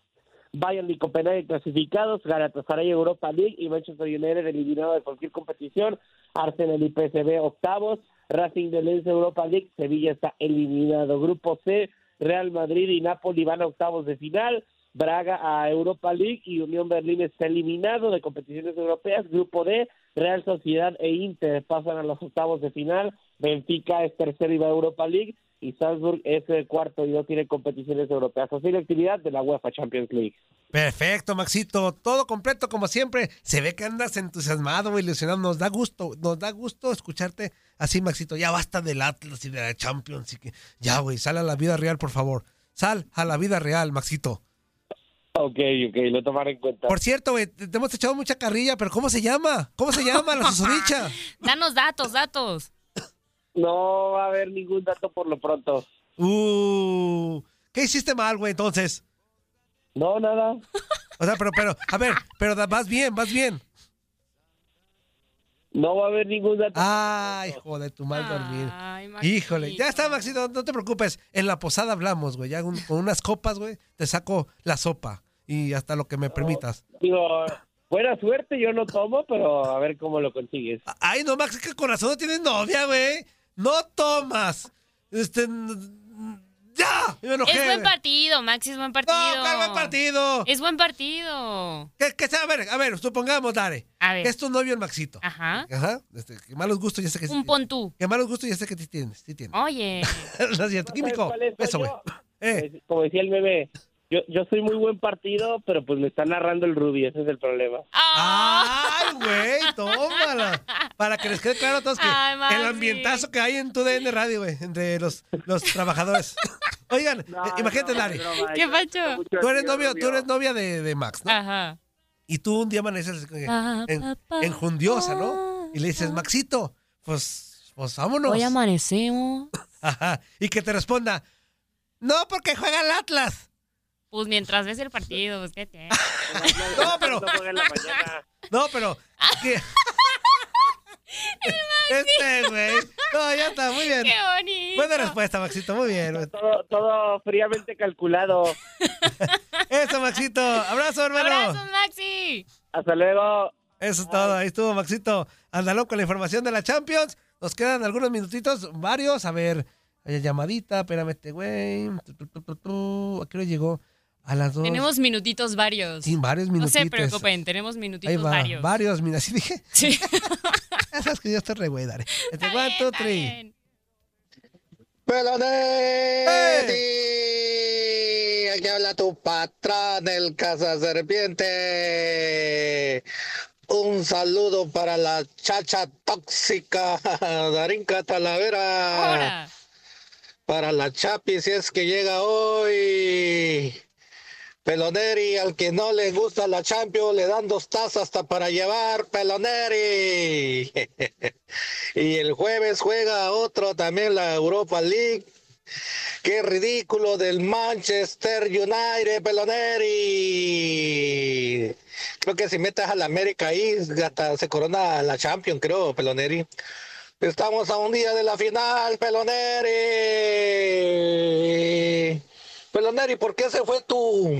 Bayern y Copenhague clasificados, Galatasaray Europa League y Manchester United eliminado de cualquier competición, Arsenal y PSV octavos, Racing de Lens Europa League, Sevilla está eliminado. Grupo C, Real Madrid y Napoli van a octavos de final, Braga a Europa League y Unión Berlín está eliminado de competiciones europeas. Grupo D, Real Sociedad e Inter pasan a los octavos de final, Benfica es tercero y va a Europa League y Salzburg es el cuarto y no tiene competiciones europeas. Así la actividad de la UEFA Champions League. Perfecto, Maxito. Todo completo como siempre. Se ve que andas entusiasmado, ilusionado. Nos da gusto, nos da gusto escucharte así, Maxito. Ya basta del Atlas y de la Champions. Y que... Ya, güey, sal a la vida real, por favor. Sal a la vida real, Maxito. Ok, ok, lo tomaré en cuenta. Por cierto, güey, te te hemos echado mucha carrilla, pero ¿cómo se llama? ¿Cómo se llama la susodicha? Danos datos, datos. No va a haber ningún dato por lo pronto. Uh, ¿qué hiciste mal, güey, entonces? No, nada. O sea, pero, pero, a ver, pero vas bien, vas bien. No va a haber ningún dato. Ay, hijo de tu mal dormir. Híjole, ya está, Maxito, no te preocupes. En la posada hablamos, güey. Ya un- con unas copas, güey, te saco la sopa. Y hasta lo que me permitas. Digo, buena suerte, yo no tomo, pero a ver cómo lo consigues. Ay, no, Max, que con razón no tienes novia, güey. No tomas. Este. ¡Ya! Me enojé, Es buen partido, Maxi, es buen partido. ¿cuál buen partido? Es buen partido. Que, que sea, a ver, a ver, supongamos, Dare. A ver. Que es tu novio el Maxito. Ajá. Ajá. Este, que malos gustos ya sé que sí Un tienes. pontú. Que malos gustos ya sé que sí tienes. Sí tienes. Oye. no es cierto. Químico. es, Eso, güey. Eh. Como decía el bebé, yo, yo soy muy buen partido, pero pues me está narrando el Ruby, ese es el problema. ¡Ay, güey! Tómala. Para que les quede claro a todos que Ay, el ambientazo que hay en tu DN Radio, güey, entre los, los trabajadores. Oigan, eh, imagínate, Lari. ¿Qué pacho? Tú eres novio, tú eres novia de, de Max, ¿no? Ajá. Y tú un día amaneces eh, en, enjundiosa, ¿no? Y le dices, Maxito, pues, pues vámonos. Hoy amanecemos. Ajá. Y que te responda, no, porque juega el Atlas. Pues mientras ves el partido, pues qué te. No, pero. No, pero. que- Este, güey. No, ya está, muy bien. Qué bonito. Buena respuesta, Maxito, muy bien. Todo, todo fríamente calculado. Eso, Maxito. Abrazo, hermano. ¡Abrazos, Maxi! Hasta luego. Eso es todo. Ahí estuvo, Maxito. Ándalo con la información de la Champions. Nos quedan algunos minutitos, varios. A ver, hay llamadita, espérame este güey. ¿A qué hora llegó? A las dos. Tenemos minutitos varios. Sí, varios No se minutitos. preocupen, tenemos minutitos Ahí va, varios. varios, mira, así dije. Sí. Ya sabes que yo estoy re güey, dale. Este, one, two, three. Pelonetti, aquí habla tu patrón, el caza serpiente. Un saludo para la chacha tóxica, Darinka Talavera. Para la Chapi, si es que llega hoy. Peloneri, al que no le gusta la Champions, le dan dos tazas hasta para llevar, Peloneri. y el jueves juega otro también la Europa League. Qué ridículo del Manchester United, Peloneri. Creo que si metes a la América ahí, se corona la Champions, creo, Peloneri. Estamos a un día de la final, Peloneri. Peloneri, ¿por qué se fue tu,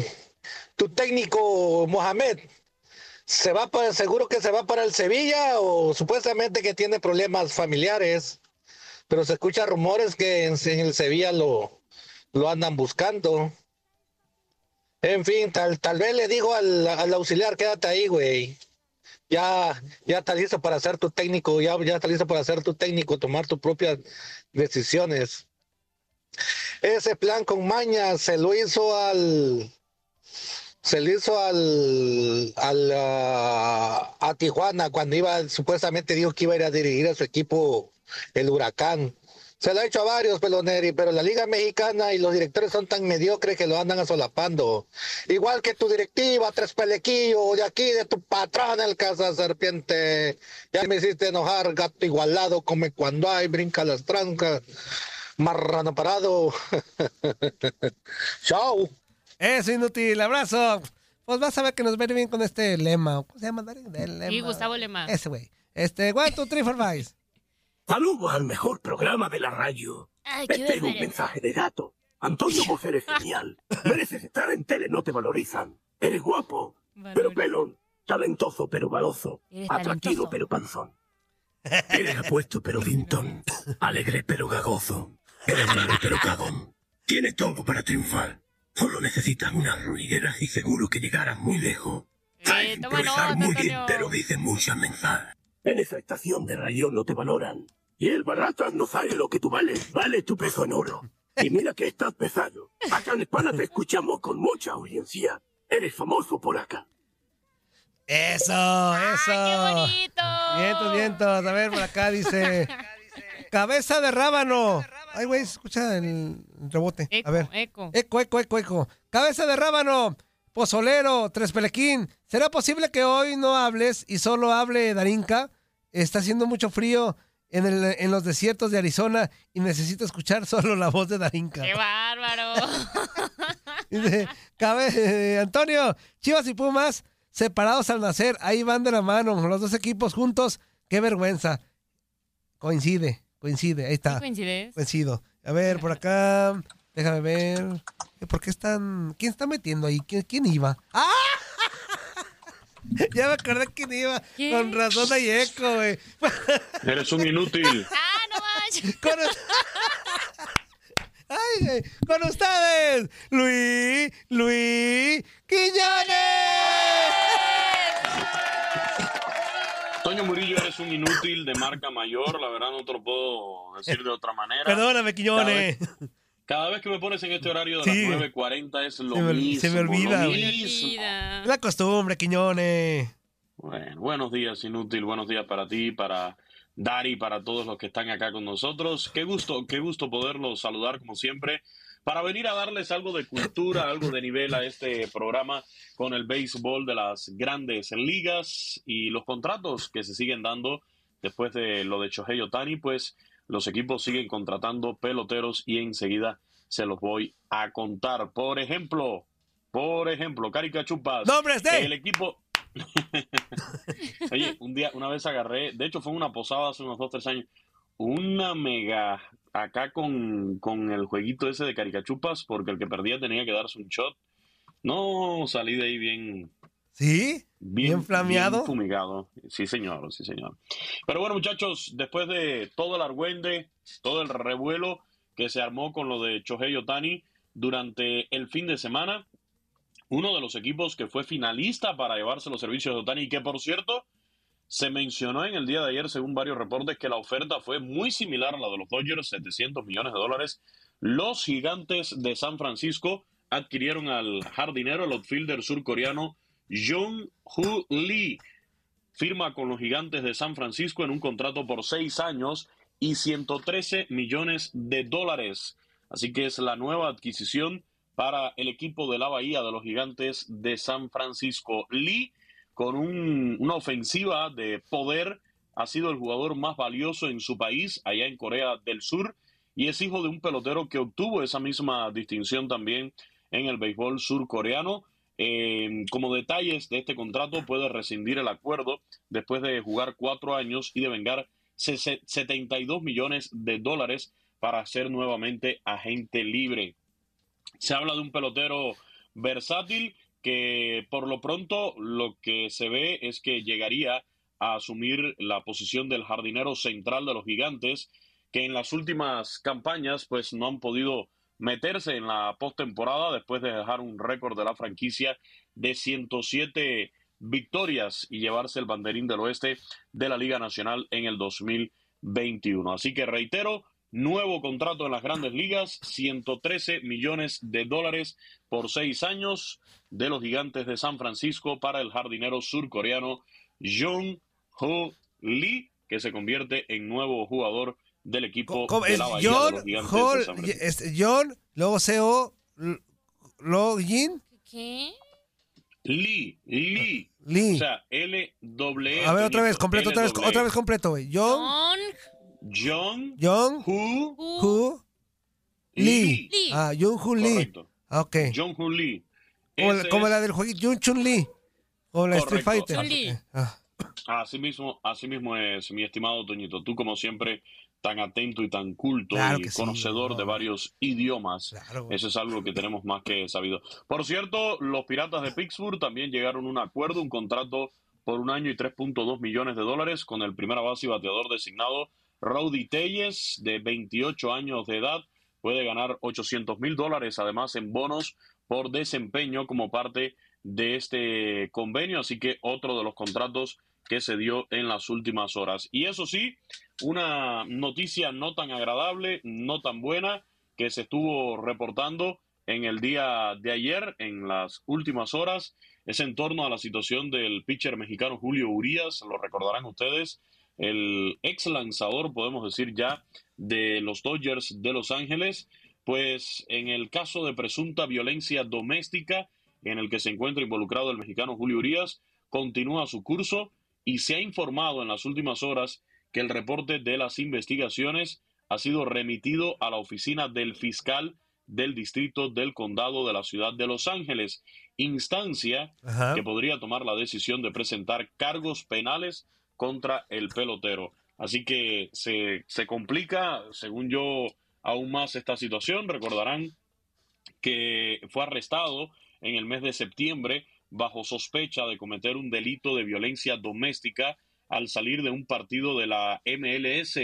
tu técnico Mohamed? ¿Se va para, seguro que se va para el Sevilla o supuestamente que tiene problemas familiares? Pero se escuchan rumores que en, el Sevilla lo, lo andan buscando. En fin, tal, tal vez le digo al, al auxiliar, quédate ahí, güey. Ya, ya está listo para ser tu técnico, ya, ya está listo para ser tu técnico, tomar tus propias decisiones. Ese plan con maña se lo hizo al, se le hizo al, al ah, a Tijuana cuando iba, supuestamente dijo que iba a ir a dirigir a su equipo el Huracán. Se lo ha hecho a varios peloneri, pero la Liga Mexicana y los directores son tan mediocres que lo andan asolapando. Igual que tu directiva, Tres Pelequillo, de aquí, de tu patrón, el Casa Serpiente. Ya me hiciste enojar, gato igualado, come cuando hay, brinca las trancas. Marrano parado. Chao. Eso, inútil, abrazo. Pues vas a ver que nos ir bien con este lema. ¿Cómo se llama? El lema. Sí, Gustavo Lema. Ese güey. Este, one, two, three, four, five. Saludos al mejor programa de la radio. Ay, tengo un mensaje de gato. Antonio vos eres genial. Mereces estar en tele, no te valorizan. Eres guapo, pero pelón. Talentoso, pero baloso. Atractivo, pero panzón. Eres apuesto, pero dintón. Alegre, pero gagozo. Eres raro, pero cagón. Tienes todo para triunfar. Solo necesitas unas ruideras y seguro que llegarás muy lejos. Eh, toma improvisar muy bien, pero dices muchas mensajes. En esa estación de rayón no te valoran. Y el baratas no sabe lo que tú vales. Vale tu peso en oro. Y mira que estás pesado. Acá en España te escuchamos con mucha audiencia. Eres famoso por acá. Eso, eso. qué bonito! Vientos, vientos. A ver, por acá dice. Cabeza de rábano. Ay, güey, se escucha el rebote. Eco, A ver. eco. Eco, eco, eco, eco. Cabeza de rábano. Pozolero, tres pelequín. ¿Será posible que hoy no hables y solo hable Darinka? Está haciendo mucho frío en, el- en los desiertos de Arizona y necesito escuchar solo la voz de Darinka. ¡Qué bárbaro! Dice, cabe, eh, Antonio, Chivas y Pumas separados al nacer, ahí van de la mano, los dos equipos juntos, qué vergüenza. Coincide, coincide, ahí está. ¿Sí coincides? Coincido. A ver, por acá, déjame ver. Eh, ¿Por qué están? ¿Quién está metiendo ahí? ¿Quién, quién iba? ¡Ah! ya me acordé quién iba. Con razón hay eco, güey. Eres un inútil. ¡Ah, no manches! Con, Ay, güey, con ustedes, Luis, Luis Quiñones. Toño Murillo, eres un inútil de marca mayor. La verdad no te lo puedo decir de otra manera. Perdóname, Cada Quiñones. vez, cada vez que me pones en este horario de Sí. las 9.40 es lo Se me, mismo. se me olvida, mismo. La costumbre, Quiñones. Bueno, buenos días, inútil. Buenos días para ti, para Dari, para todos los que están acá con nosotros. Qué gusto, qué gusto poderlos saludar como siempre. Para venir a darles algo de cultura, algo de nivel a este programa con el béisbol de las grandes ligas y los contratos que se siguen dando después de lo de Shohei Otani, pues los equipos siguen contratando peloteros y enseguida se los voy a contar. Por ejemplo, por ejemplo, Carica Chupas. ¡Nombres de! El equipo. Oye, un día, una vez agarré, de hecho fue una posada hace unos dos, tres años, una mega acá con, con el jueguito ese de caricachupas, porque el que perdía tenía que darse un shot. No, salí de ahí bien, ¿Sí? bien, flameado? bien fumigado. Sí, señor, sí, señor. Pero bueno, muchachos, después de todo el argüende, todo el revuelo que se armó con lo de Chohei Otani durante el fin de semana, uno de los equipos que fue finalista para llevarse los servicios de Otani que, por cierto, se mencionó en el día de ayer, según varios reportes, que la oferta fue muy similar a la de los Dodgers, 700 millones de dólares. Los gigantes de San Francisco adquirieron al jardinero, el outfielder surcoreano Jung Hoo Lee. Firma con los gigantes de San Francisco en un contrato por seis años y 113 millones de dólares. Así que es la nueva adquisición para el equipo de la Bahía de los Gigantes de San Francisco. Lee, con un- una ofensiva de poder, ha sido el jugador más valioso en su país, allá en Corea del Sur, y es hijo de un pelotero que obtuvo esa misma distinción también en el béisbol surcoreano. Eh, como detalles de este contrato, puede rescindir el acuerdo después de jugar cuatro años y de vengar 72 millones de dólares para ser nuevamente agente libre. Se habla de un pelotero versátil que por lo pronto lo que se ve es que llegaría a asumir la posición del jardinero central de los gigantes, que en las últimas campañas pues no han podido meterse en la postemporada después de dejar un récord de la franquicia de 107 victorias y llevarse el banderín del oeste de la Liga Nacional en el 2021. Así que reitero, nuevo contrato en las grandes ligas, 113 millones de dólares por seis años de los gigantes de San Francisco para el jardinero surcoreano Jung Ho Lee, que se convierte en nuevo jugador del equipo de la Bahía John, de los gigantes de San Francisco. es John, luego CO, Login. ¿Qué? Lee, Lee. Lee. O sea, L W A ver, otra vez, completo, otra vez, otra vez completo, güey. John, John John, Hu Hu, Lee. Lee. Ah, Jung Hu Lee. Correcto. Ah, Ok. John Hu Lee. Como, la, Ese como es- la del jueguito, Jung Chun Lee. O la Street. Fighter. Ok. Ah. Así mismo, así mismo es, mi estimado Toñito. Tú, como siempre, tan atento y tan culto Claro y que sí, conocedor no. de varios idiomas. Eso es algo que tenemos más que sabido. Por cierto, los Piratas de Pittsburgh también llegaron a un acuerdo, un contrato por un año y 3.2 millones de dólares con el primera base y bateador designado Rowdy Telles, de 28 años de edad. Puede ganar 800 mil dólares, además en bonos por desempeño como parte de este convenio. Así que otro de los contratos que se dio en las últimas horas. Y eso sí, una noticia no tan agradable, no tan buena, que se estuvo reportando en el día de ayer, en las últimas horas, es en torno a la situación del pitcher mexicano Julio Urias, lo recordarán ustedes, el ex lanzador, podemos decir ya, de los Dodgers de Los Ángeles, pues en el caso de presunta violencia doméstica en el que se encuentra involucrado el mexicano Julio Urias, continúa su curso y se ha informado en las últimas horas que el reporte de las investigaciones ha sido remitido a la oficina del fiscal del distrito del condado de la ciudad de Los Ángeles, instancia Ajá. que podría tomar la decisión de presentar cargos penales contra el pelotero. Así que se, se complica, según yo, aún más esta situación. Recordarán que fue arrestado en el mes de septiembre bajo sospecha de cometer un delito de violencia doméstica al salir de un partido de la MLS,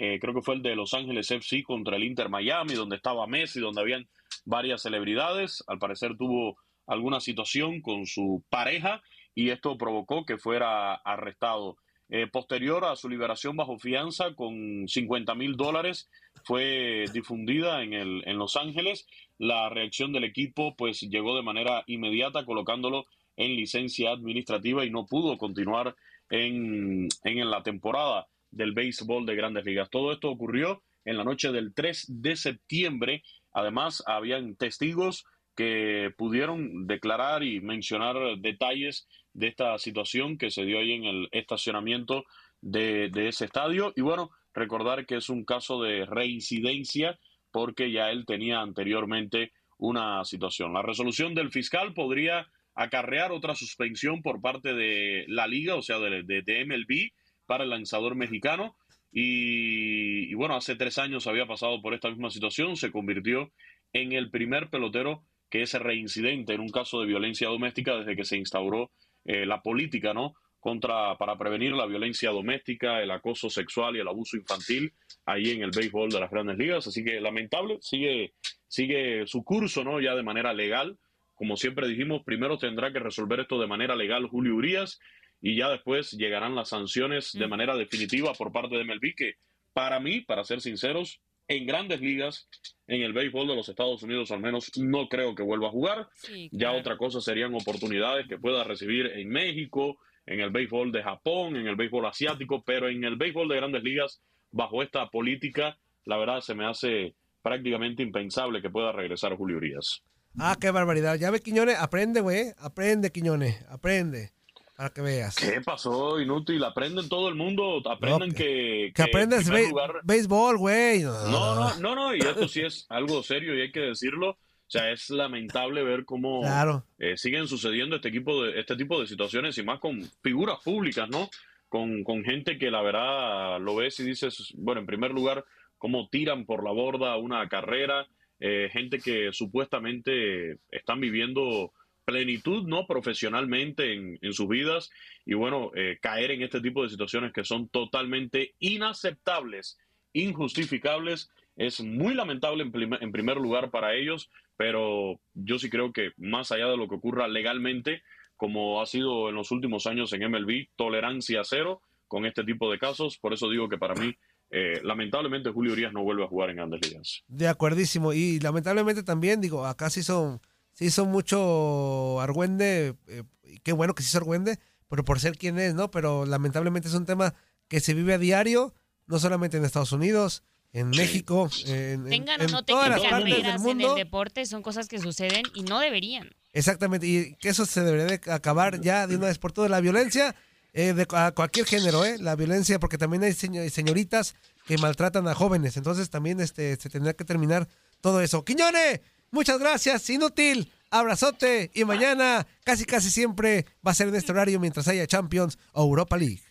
eh, creo que fue el de Los Ángeles FC contra el Inter Miami, donde estaba Messi, donde habían varias celebridades. Al parecer tuvo alguna situación con su pareja y esto provocó que fuera arrestado. Eh, posterior a su liberación bajo fianza con 50 mil dólares, fue difundida en, el, en Los Ángeles. La reacción del equipo pues llegó de manera inmediata colocándolo en licencia administrativa y no pudo continuar en, en la temporada del béisbol de grandes ligas. Todo esto ocurrió en la noche del 3 de septiembre. Además, habían testigos que pudieron declarar y mencionar detalles de esta situación que se dio ahí en el estacionamiento de, ese estadio. Y bueno, recordar que es un caso de reincidencia porque ya él tenía anteriormente una situación. La resolución del fiscal podría acarrear otra suspensión por parte de la liga, o sea, de, de, de MLB para el lanzador mexicano. Y, y, bueno, hace tres años había pasado por esta misma situación, se convirtió en el primer pelotero que es reincidente en un caso de violencia doméstica desde que se instauró eh, la política, ¿no? Contra, para prevenir la violencia doméstica, el acoso sexual y el abuso infantil ahí en el béisbol de las grandes ligas. Así que lamentable, sigue, sigue su curso, ¿no? Ya de manera legal. Como siempre dijimos, primero tendrá que resolver esto de manera legal Julio Urias y ya después llegarán las sanciones de manera definitiva por parte de MLB, que para mí, para ser sinceros, en grandes ligas, en el béisbol de los Estados Unidos al menos, no creo que vuelva a jugar. Sí, Ya otra cosa serían oportunidades que pueda recibir en México, en el béisbol de Japón, en el béisbol asiático, pero en el béisbol de grandes ligas, bajo esta política, la verdad se me hace prácticamente impensable que pueda regresar Julio Urias. Ah, qué barbaridad. Ya ve, Quiñones, aprende, güey. Aprende, Quiñones, aprende. Para que veas. ¿Qué pasó, inútil? Aprenden todo el mundo, aprenden que, Que aprendes lugar- béisbol, güey. No, no, no, no, y esto sí es algo serio y hay que decirlo. O sea, es lamentable ver cómo Claro. eh, siguen sucediendo este, equipo de, este tipo de situaciones y más con figuras públicas, ¿no? Con, con gente que la verdad lo ves y dices, bueno, en primer lugar, cómo tiran por la borda una carrera, eh, gente que supuestamente están viviendo plenitud, ¿no? Profesionalmente en, sus vidas y bueno, eh, caer en este tipo de situaciones que son totalmente inaceptables, injustificables, es muy lamentable en, prim- en primer lugar para ellos, pero yo sí creo que más allá de lo que ocurra legalmente, como ha sido en los últimos años en MLB, tolerancia cero con este tipo de casos, por eso digo que para mí, eh, lamentablemente Julio Urias no vuelve a jugar en grandes ligas. De acuerdísimo. Y lamentablemente también, digo, acá se hizo, se hizo mucho Argüende. eh, y qué bueno que se hizo Argüende, pero por ser quien es, ¿no? Pero lamentablemente es un tema que se vive a diario, no solamente en Estados Unidos, en México, en, en- Tengan o en no todas tengan las partes del carreras en el mundo. deporte, son cosas que suceden y no deberían. Exactamente, y que eso se debería de acabar ya de una vez por todas. La violencia eh, de a cualquier género, ¿eh? La violencia, porque también hay seño- señoritas que maltratan a jóvenes, entonces también este, se tendría que terminar todo eso. Quiñone, muchas gracias, inútil, abrazote, y mañana casi casi siempre va a ser en este horario mientras haya Champions o Europa League.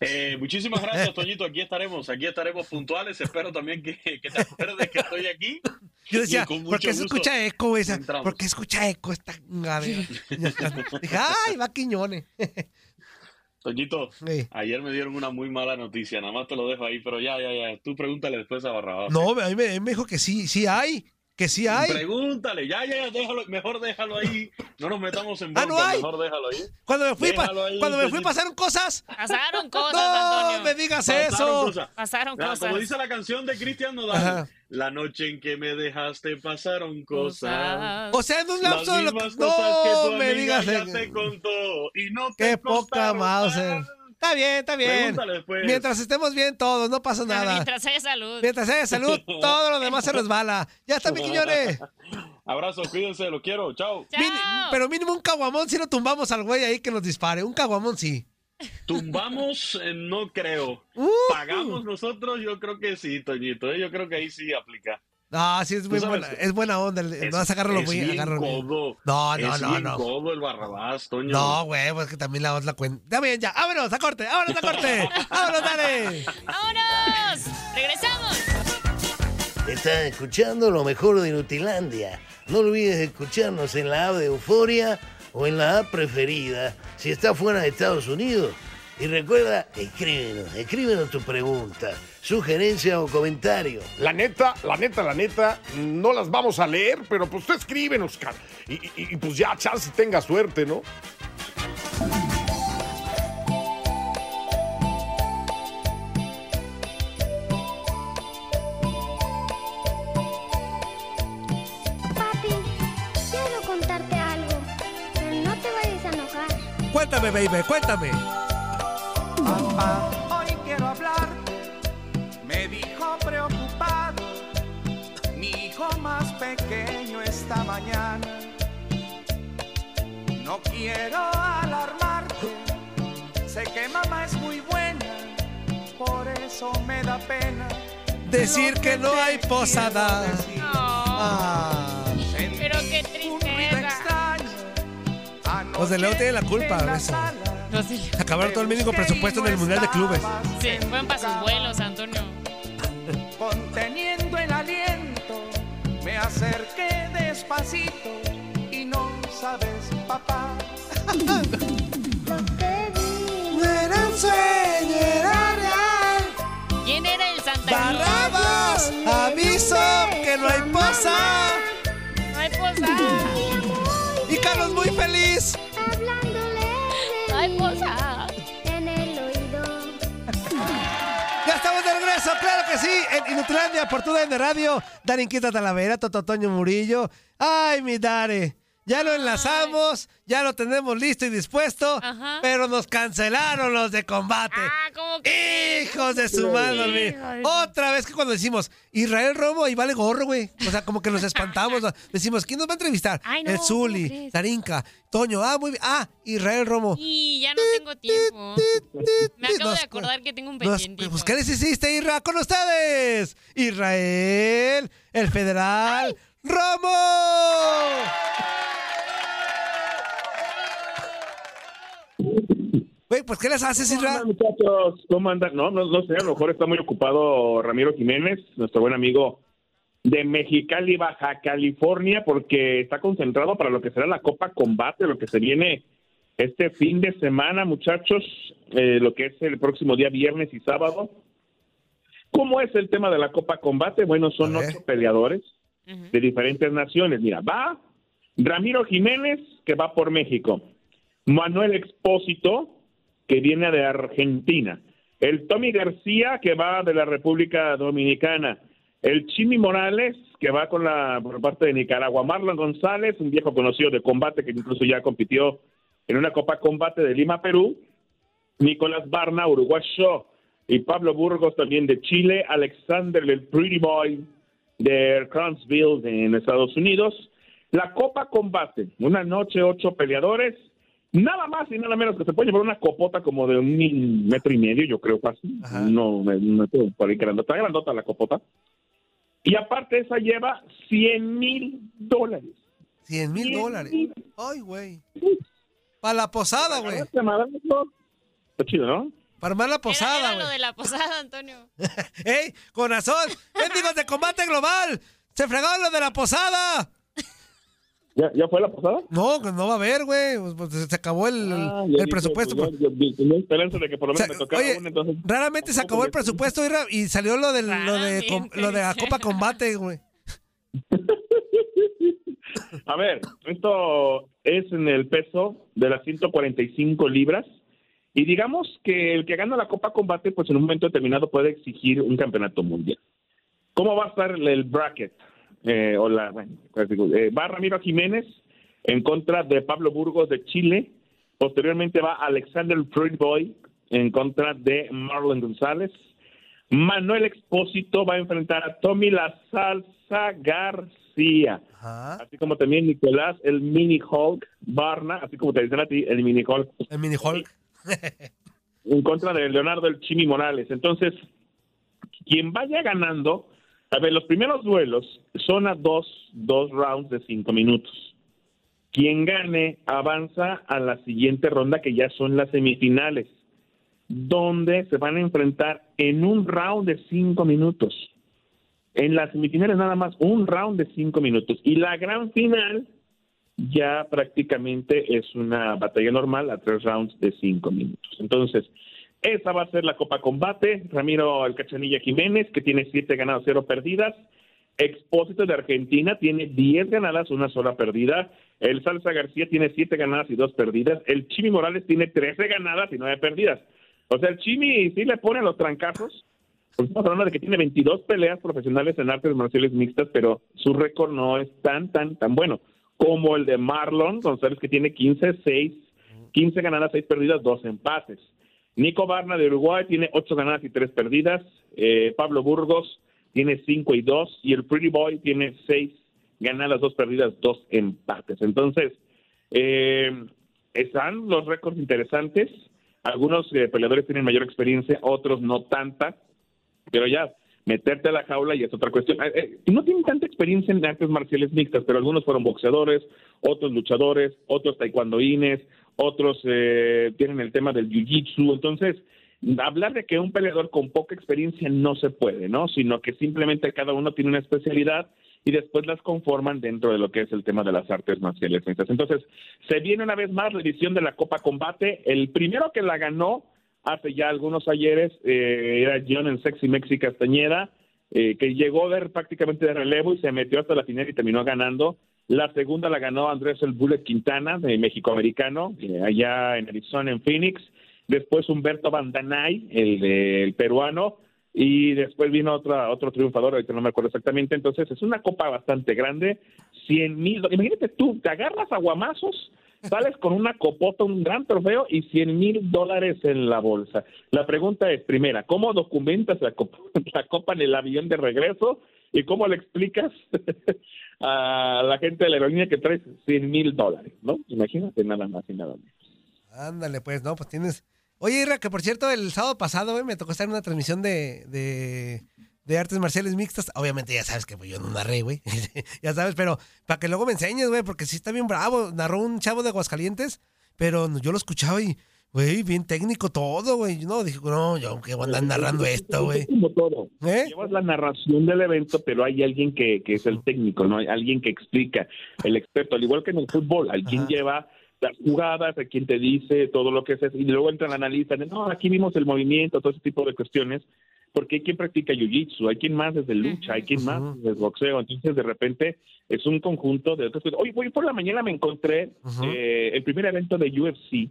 Eh, muchísimas gracias, Toñito. Aquí estaremos, aquí estaremos puntuales. Espero también que, que te acuerdes que estoy aquí. Yo decía, ¿por qué se escucha eco esa? entramos. ¿Por qué escucha eco esta? Dije, ay, va Quiñone. Toñito, ayer me dieron una muy mala noticia. Nada más te lo dejo ahí, pero ya, ya, ya. Tú pregúntale después a Barrabás. No, a mí me, a mí me dijo que sí, sí hay, que sí hay. Pregúntale, ya, ya, ya, déjalo, mejor déjalo ahí. No nos metamos en Ah, no hay. mejor déjalo ahí. Cuando me fui, pa- Déjalo ahí, cuando me fui pasaron cosas. Pasaron cosas, No Antonio. me digas Pasaron eso. cosas. Pasaron La- cosas. Como dice la canción de Cristian Nodal, Ajá. la noche en que me dejaste pasaron cosas. O sea, en un lapso de lo mismas que- No me digas. ya te contó y no Qué poca Mauser. Está bien, está bien. Pregúntale después. Mientras estemos bien todos, no pasa nada. Mientras haya salud. Mientras haya salud, todo lo demás se resbala. Ya está, mi Quiñones. Abrazos, cuídense, los quiero, chao. Pero mínimo un caguamón si lo tumbamos al güey ahí que nos dispare. Un caguamón sí. Tumbamos, eh, no creo. Uh. Pagamos nosotros, yo creo que sí, Toñito. eh, Yo creo que ahí sí aplica. No, sí, es, muy buena, es buena onda. el- Es- Vas a agarrarlo muy bien agárralo codo. No, no, es no, bien no. codo el Barrabás, Toño. No, güey, pues que también la otra cuenta. Está bien, ya. Vámonos a corte, vámonos a corte. Vámonos, dale. ¡Vámonos! ¡Regresamos! Estás escuchando lo mejor de Nutilandia. No olvides escucharnos en la app de Euforia o en la app preferida si estás fuera de Estados Unidos. Y recuerda, escríbenos, escríbenos tu pregunta, sugerencia o comentario. La neta, la neta, la neta, no las vamos a leer, pero pues tú escríbenos, cara. Y, y- y, pues ya, chance tenga suerte, ¿no? Papi, quiero contarte algo, pero no te vayas a enojar. Cuéntame, baby, cuéntame. Papá, pequeño esta mañana. No quiero alarmarte. Sé que mamá es muy buena. Por eso me da pena. Decir que no hay posada. Ah. Pero qué tristeza. Los de Leo tienen la culpa de eso. De- Acabaron todo el mínimo presupuesto en el Mundial de Clubes. Sí, fueron para sus vuelos, Antonio. Y no sabes, papá. No era un sueño, era real. ¿Quién era el Santa Barrabas, aviso que no hay posa. No hay posada. Y Carlos muy feliz. En Inutilandia por tu de Radio, Darinquita Talavera, Tototoño Murillo. Ay, mi Dare. Ya lo enlazamos, ya lo tenemos listo y dispuesto, Ajá. pero nos cancelaron los de combate. Ah, ¿cómo que? Hijos de su madre. Otra vez que cuando decimos Israel Romo, ahí vale gorro, güey. O sea, como que nos espantamos. Decimos, ¿quién nos va a entrevistar? Ay, no, El ¿cómo Zuli, crees? Tarinka, Toño. Ah, muy bien. Ah, Israel Romo. Y ya no tengo tiempo. Me acabo de acordar que tengo un pendiente. pues, ¿qué les hiciste, Isra? Con ustedes, Israel, el federal, Romo. Güey, pues, ¿qué les haces, ¿Cómo Isra? andan, muchachos? ¿Cómo andan? No, no, no sé, a lo mejor está muy ocupado Ramiro Jiménez, nuestro buen amigo de Mexicali, Baja California, porque está concentrado para lo que será la Copa Combate, lo que se viene este fin de semana, muchachos, eh, lo que es el próximo día viernes y sábado. ¿Cómo es el tema de la Copa Combate? Bueno, son ocho peleadores de diferentes naciones. Mira, va Ramiro Jiménez, que va por México. Manuel Expósito, que viene de Argentina. El Tommy García, que va de la República Dominicana. El Chimi Morales, que va con la por parte de Nicaragua. Marlon González, un viejo conocido de combate que incluso ya compitió en una Copa Combate de Lima, Perú. Nicolás Barna, uruguayo. Y Pablo Burgos, también de Chile. Alexander, el Pretty Boy, de Crownsville, en Estados Unidos. La Copa Combate, una noche, ocho peleadores. Nada más y nada menos que se puede llevar una copota como de un mil- metro y medio, yo creo casi. No, me, me puedo por ahí grandota, grandota la copota. Y aparte esa lleva 100 mil dólares. 100 mil dólares. Ay, güey. Para la posada, güey. Está chido, ¿no? Para armar la posada, Era lo de la posada, Antonio. ¡Ey! ¡Corazón! ¡Mendigos de combate global! ¡Se fregaron lo de la posada! ¿Ya, ¿Ya fue la posada? No, que no va a haber, güey. Pues, Se acabó el, Ah, el dije, presupuesto. pues, yo- yo- tenía esperanza de que por lo menos O sea, me tocara oye, una, entonces... Raramente se acabó el presupuesto y salió lo, de, com- lo de la Copa Combate, güey. A ver, esto es en el peso de las 145 libras. Y digamos que el que gana la Copa Combate, pues en un momento determinado puede exigir un campeonato mundial. ¿Cómo va a estar el, el bracket? Eh, o la, eh, va Ramiro Jiménez en contra de Pablo Burgos de Chile. Posteriormente va Alexander Boy en contra de Marlon González. Manuel Expósito va a enfrentar a Tommy La Salsa García. Así como también Nicolás, el Mini Hulk Barna, así como te dicen a ti, el Mini Hulk. El Mini Hulk. en contra de Leonardo el Chimi Morales. Entonces, quien vaya ganando, a ver, los primeros duelos son a dos, dos rounds de cinco minutos. Quien gane avanza a la siguiente ronda, que ya son las semifinales, donde se van a enfrentar en un round de cinco minutos. En las semifinales nada más un round de cinco minutos. Y la gran final ya prácticamente es una batalla normal a tres rounds de cinco minutos. Entonces, esa va a ser la Copa Combate. Ramiro El Cachanilla Jiménez, que tiene siete ganadas, cero perdidas. Expósito de Argentina tiene 10 ganadas, una sola perdida. El Salsa García tiene 7 ganadas y 2 perdidas. El Chimi Morales tiene 13 ganadas y 9 perdidas. O sea, el Chimi sí le pone los trancazos. Estamos hablando de que tiene 22 peleas profesionales en artes marciales mixtas, pero su récord no es tan, tan, tan bueno como el de Marlon González, que tiene 15, 6, 15 ganadas, 6 perdidas, 2 empates. Nico Barna de Uruguay tiene 8 ganadas y 3 perdidas. Eh, Pablo Burgos tiene 5 y 2. Y el Pretty Boy tiene 6 ganadas, 2 perdidas, 2 empates. Entonces, eh, están los récords interesantes. Algunos eh, peleadores tienen mayor experiencia, otros no tanta. Pero ya, meterte a la jaula y es otra cuestión. Eh, eh, no tienen tanta experiencia en artes marciales mixtas, pero algunos fueron boxeadores, otros luchadores, otros taekwondoines, otros eh, tienen el tema del jiu-jitsu. Entonces, hablar de que un peleador con poca experiencia no se puede, ¿no? Sino que simplemente cada uno tiene una especialidad y después las conforman dentro de lo que es el tema de las artes marciales. Entonces, se viene una vez más la edición de la Copa Combate. El primero que la ganó hace ya algunos ayeres eh, era John en Sexy Mexi Castañeda, eh, que llegó a ver prácticamente de relevo y se metió hasta la final y terminó ganando. La segunda la ganó Andrés el Bullet Quintana, de México-Americano, eh, allá en Arizona, en Phoenix. Después Humberto Bandanay, el, el peruano. y después vino otra, otro triunfador, ahorita no me acuerdo exactamente, entonces es una copa bastante grande, 100 mil, imagínate tú, te agarras aguamazos, sales con una copota, un gran trofeo y 100 mil dólares en la bolsa. La pregunta es, primera, ¿cómo documentas la copa en el avión de regreso? ¿Y cómo le explicas a la gente de la aerolínea que traes 100 mil dólares? ¿No? Imagínate nada más y nada menos. Ándale, pues, no, pues tienes... Oye, Ira, que por cierto, el sábado pasado, güey, me tocó estar en una transmisión de, de, de artes marciales mixtas. Obviamente ya sabes que pues, yo no narré, güey. ya sabes, pero para que luego me enseñes, güey, porque sí está bien bravo. Narró un chavo de Aguascalientes, pero yo lo escuchaba y, güey, bien técnico todo, güey. No, dije, no, yo que voy a andar narrando esto, güey. Como todo. ¿Eh? Llevas la narración del evento, pero hay alguien que, que es el técnico, ¿no? Hay alguien que explica, el experto, al igual que en el fútbol, alguien lleva las jugadas, a quien te dice todo lo que es, y luego entran analistas, no, aquí vimos el movimiento, todo ese tipo de cuestiones, porque hay quien practica jiu-jitsu, hay quien más desde lucha, hay quien más desde boxeo, entonces de repente es un conjunto de otras cosas. Hoy, hoy por la mañana me encontré eh, el primer evento de UFC,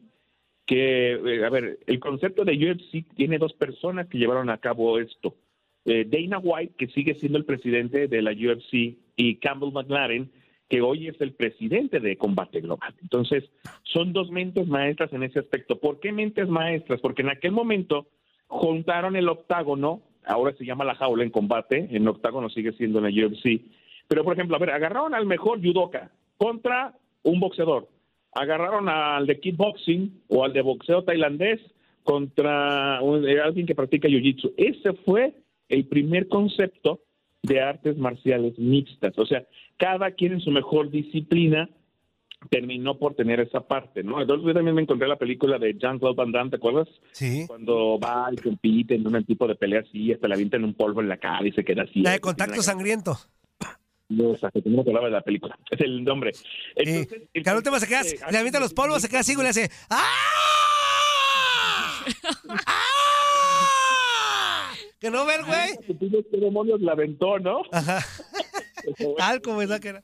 que, eh, a ver, el concepto de UFC tiene dos personas que llevaron a cabo esto. Eh, Dana White, que sigue siendo el presidente de la UFC, y Campbell McLaren, que hoy es el presidente de Combate Global. Entonces, son dos mentes maestras en ese aspecto. ¿Por qué mentes maestras? Porque en aquel momento juntaron el octágono, ahora se llama la jaula en combate, el octágono sigue siendo en la UFC, pero por ejemplo, a ver, agarraron al mejor judoka contra un boxeador, agarraron al de kickboxing o al de boxeo tailandés contra eh, alguien que practica jiu-jitsu. Ese fue el primer concepto de artes marciales mixtas. O sea, cada quien en su mejor disciplina terminó por tener esa parte, ¿no? Entonces yo también me encontré la película de Jean-Claude Van Damme, ¿te acuerdas? Sí. Cuando va y compite en un tipo de pelea así, hasta le avientan un polvo en la cara y se queda así. La de contacto sangriento. Sea, que tengo que hablar de la película. Es el nombre. Entonces, el se queda, concepto de le avienta los polvos, se queda así, güey, le hace, ¡ah! Que no ver, güey. ¿Qué demonios la aventó, no? Ajá. Algo, ¿verdad que era?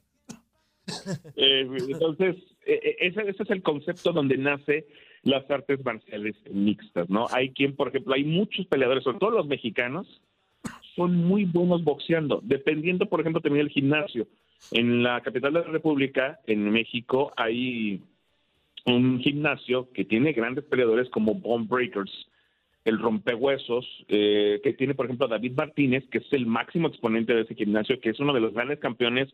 Eh, entonces, eh, eh, ese, ese es el concepto donde nace las artes marciales mixtas, ¿no? Hay quien, por ejemplo, hay muchos peleadores, sobre todo los mexicanos, son muy buenos boxeando, dependiendo, por ejemplo, también del gimnasio. En la capital de la República, en México, hay un gimnasio que tiene grandes peleadores como Bone Breakers, el rompehuesos, eh, que tiene, por ejemplo, a David Martínez, que es el máximo exponente de ese gimnasio, que es uno de los grandes campeones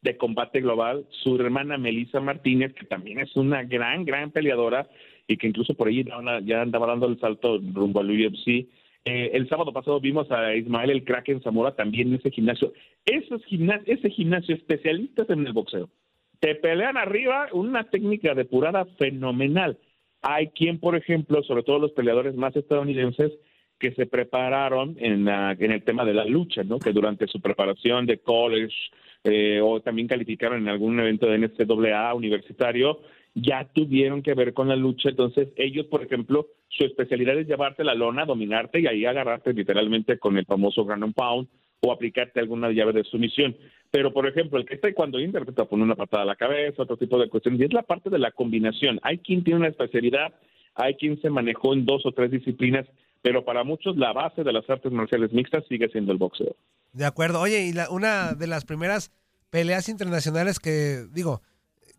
de combate global, su hermana Melissa Martínez, que también es una gran, gran peleadora y que incluso por ahí ya, andaba dando el salto rumbo al UFC. Eh, el sábado pasado vimos a Ismael el Kraken Zamora también en ese gimnasio. Esos ese gimnasio, especialistas en el boxeo, te pelean arriba una técnica depurada fenomenal. Hay quien, por ejemplo, sobre todo los peleadores más estadounidenses, que se prepararon en, la- en el tema de la lucha, ¿no? Que durante su preparación de college eh, o también calificaron en algún evento de NCAA universitario, ya tuvieron que ver con la lucha. Entonces, ellos, por ejemplo, su especialidad es llevarte la lona, dominarte y ahí agarrarte literalmente con el famoso ground and pound o aplicarte alguna llave de sumisión. Pero, por ejemplo, el que está cuando te pone una patada a la cabeza, otro tipo de cuestiones, y es la parte de la combinación. Hay quien tiene una especialidad, hay quien se manejó en dos o tres disciplinas, pero para muchos la base de las artes marciales mixtas sigue siendo el boxeo. De acuerdo. Oye, y la- una de las primeras peleas internacionales que, digo,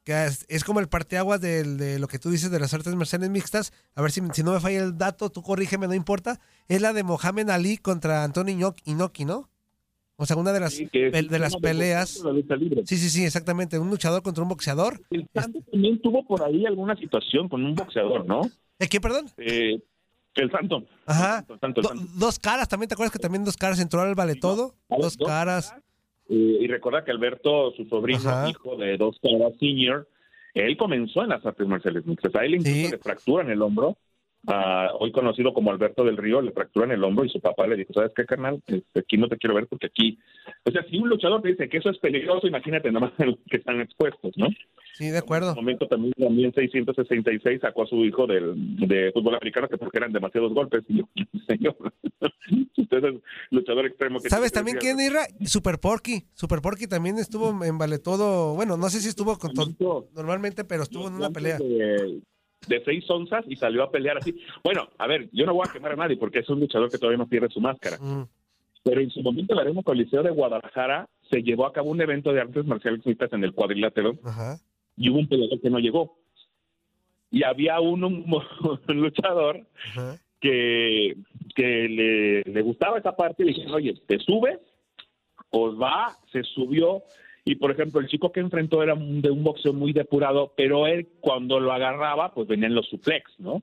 que es, es como el parteaguas del- de lo que tú dices de las artes marciales mixtas, a ver si, si no me falla el dato, tú corrígeme, no importa, es la de Mohamed Ali contra Antonio Inoki, ¿no? O sea, una de las, Sí, que es pe- de las de peleas. de la lucha libre. Sí, sí, sí, exactamente. Un luchador contra un boxeador. El Santos también tuvo por ahí alguna situación con un boxeador, ¿no? ¿De qué, perdón? Eh, el Santo. Ajá. El Santo, el Do- Santo. dos caras, ¿también te acuerdas que también dos caras entró al vale todo? Dos dos caras. Eh, y recuerda que Alberto, su sobrino, Ajá. hijo de dos caras senior, él comenzó en las artes marciales mixtas. A él incluso le fracturan el hombro. Ah, hoy conocido como Alberto del Río, le fracturan el hombro y su papá le dijo, ¿sabes qué, carnal? Este, aquí no te quiero ver porque aquí... O sea, si un luchador te dice que eso es peligroso, imagínate nomás los que están expuestos, ¿no? Sí, de acuerdo. En un momento también, también 666 sacó a su hijo del, de fútbol americano que porque eran demasiados golpes. Y yo, señor, usted es luchador extremo. que ¿Sabes también quién, Irra? Super Porky. Super Porky también estuvo en vale todo. Bueno, no sé si estuvo con todo normalmente, pero estuvo en una pelea. de- de seis onzas y salió a pelear así. Bueno, a ver, yo no voy a quemar a nadie porque es un luchador que todavía no pierde su máscara. Pero en su momento el Arena Coliseo de Guadalajara se llevó a cabo un evento de artes marciales mixtas en el cuadrilátero y hubo un peleador que no llegó. Y había un, un- un luchador que, que le, le gustaba esa parte y le dijeron, oye, ¿te subes? Pues va, se subió. Y por ejemplo, el chico que enfrentó era un- de un boxeo muy depurado, pero él cuando lo agarraba, pues venían los suplex, ¿no?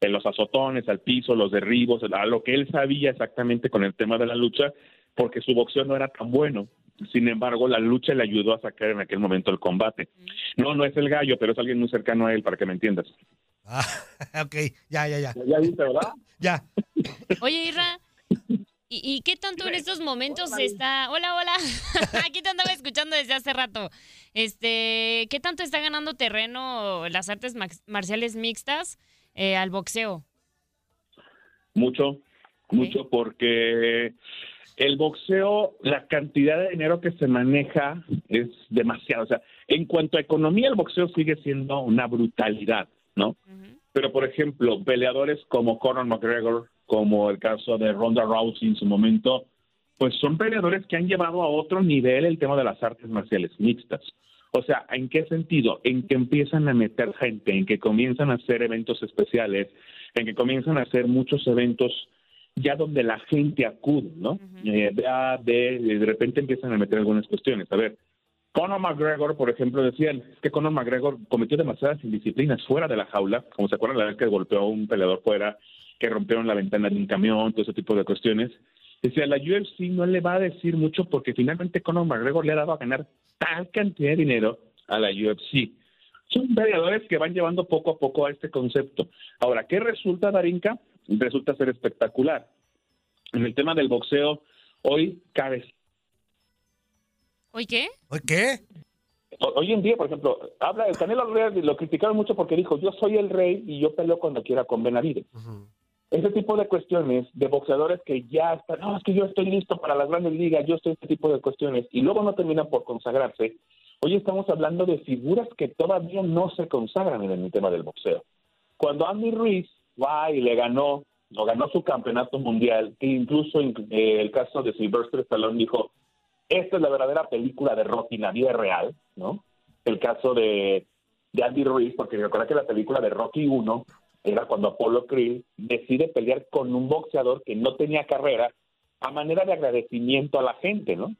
En los azotones, al piso, los derribos, a lo que él sabía exactamente con el tema de la lucha, porque su boxeo no era tan bueno. Sin embargo, la lucha le ayudó a sacar en aquel momento el combate. No, no es el gallo, pero es alguien muy cercano a él, para que me entiendas. ok, ya, ya, ya. Ya viste, ¿verdad? Ya. Oye, Irra, ¿y, y qué tanto en estos momentos está... Hola, hola. Aquí te andaba escuchando desde hace rato. Este, ¿qué tanto está ganando terreno las artes marciales mixtas eh, al boxeo? Mucho, mucho, porque el boxeo, la cantidad de dinero que se maneja es demasiado. O sea, en cuanto a economía, el boxeo sigue siendo una brutalidad, ¿no? Pero, por ejemplo, peleadores como Conor McGregor, como el caso de Ronda Rousey en su momento, pues son peleadores que han llevado a otro nivel el tema de las artes marciales mixtas. O sea, ¿en qué sentido? En que empiezan a meter gente, en que comienzan a hacer eventos especiales, en que comienzan a hacer muchos eventos ya donde la gente acude, ¿no? Eh, ve, y de repente empiezan a meter algunas cuestiones. A ver, Conor McGregor, por ejemplo, decían que Conor McGregor cometió demasiadas indisciplinas fuera de la jaula, como se acuerdan la vez que golpeó a un peleador fuera, que rompieron la ventana de un camión, todo ese tipo de cuestiones. Decía, la UFC no le va a decir mucho porque finalmente Conor McGregor le ha dado a ganar tal cantidad de dinero a la UFC. Son peleadores que van llevando poco a poco a este concepto. Ahora, ¿qué resulta, Darinka? Resulta ser espectacular. En el tema del boxeo, hoy cabe ¿Hoy qué? ¿Hoy qué? O- Hoy en día, por ejemplo, habla el Canelo Álvarez y lo criticaron mucho porque dijo, yo soy el rey y yo peleo cuando quiera con Benavides. Ese tipo de cuestiones de boxeadores que ya están, no, es que yo estoy listo para las grandes ligas, yo estoy este tipo de cuestiones, y luego no terminan por consagrarse. Hoy estamos hablando de figuras que todavía no se consagran en el tema del boxeo. Cuando Andy Ruiz va y le ganó, o ganó su campeonato mundial, que incluso en eh, el caso de Sylvester Stallone dijo, esta es la verdadera película de Rocky, la vida real, ¿no? El caso de, de Andy Ruiz, porque recuerda que la película de Rocky 1 era cuando Apollo Creed decide pelear con un boxeador que no tenía carrera a manera de agradecimiento a la gente, ¿no?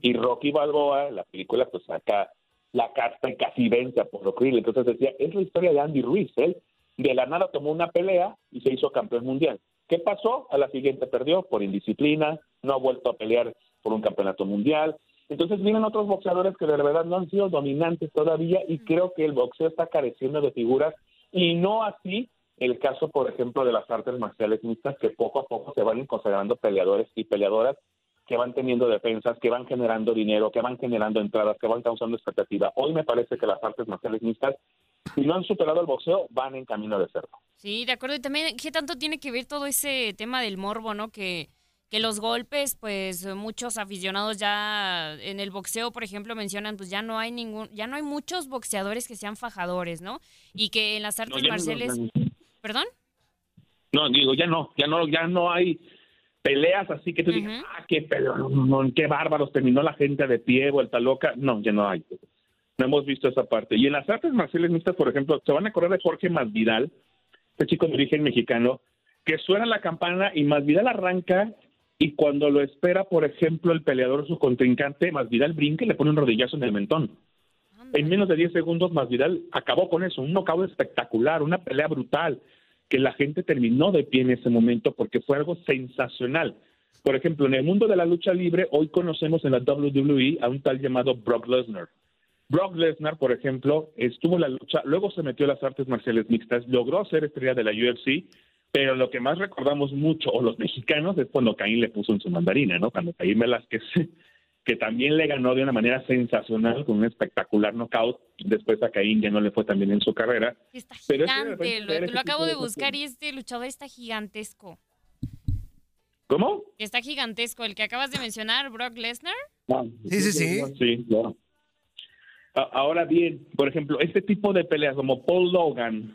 Y Rocky Balboa, la película, pues saca la carta y casi vence a Apollo Creed. Entonces decía, es la historia de Andy Ruiz. Él de la nada tomó una pelea y se hizo campeón mundial. ¿Qué pasó? A la siguiente perdió por indisciplina, no ha vuelto a pelear por un campeonato mundial. Entonces vienen otros boxeadores que de verdad no han sido dominantes todavía y creo que el boxeo está careciendo de figuras y no así el caso, por ejemplo, de las artes marciales mixtas que poco a poco se van consagrando peleadores y peleadoras que van teniendo defensas, que van generando dinero, que van generando entradas, que van causando expectativa. Hoy me parece que las artes marciales mixtas, si no han superado el boxeo, van en camino de serlo. Sí, de acuerdo. Y también, ¿qué tanto tiene que ver todo ese tema del morbo, no? Que, que los golpes, pues muchos aficionados ya en el boxeo, por ejemplo, mencionan, pues ya no hay ningún, ya no hay muchos boxeadores que sean fajadores, ¿no? Y que en las artes no- marciales, ¿perdón? No, digo, ya no, ya no, ya no hay peleas así que tú digas, ah, qué qué bárbaros, terminó la gente de pie, vuelta loca. No, ya no hay. No hemos visto esa parte. Y en las artes marciales mixtas, por ejemplo, se van a acordar de Jorge Masvidal, este chico de origen mexicano, que suena la campana y Masvidal arranca y cuando lo espera, por ejemplo, el peleador, su contrincante, Masvidal brinca y le pone un rodillazo en el mentón. En menos de 10 segundos, Masvidal acabó con eso, un knockout espectacular, una pelea brutal, que la gente terminó de pie en ese momento porque fue algo sensacional. Por ejemplo, en el mundo de la lucha libre, hoy conocemos en la WWE a un tal llamado Brock Lesnar. Brock Lesnar, por ejemplo, estuvo en la lucha, luego se metió a las artes marciales mixtas, logró ser estrella de la UFC, pero lo que más recordamos mucho, o los mexicanos, es cuando Caín le puso en su mandarina, ¿no? Cuando Caín Velázquez, que también le ganó de una manera sensacional con un espectacular knockout. Después a Caín ya no le fue tan bien en su carrera. Pero es que de Gigante, repente lo, lo ese acabo de de buscar y este luchador está gigantesco. ¿Cómo? Está gigantesco. El que acabas de mencionar, Brock Lesnar. Sí, sí, sí. Sí, claro. A- Ahora bien, por ejemplo, este tipo de peleas como Paul Logan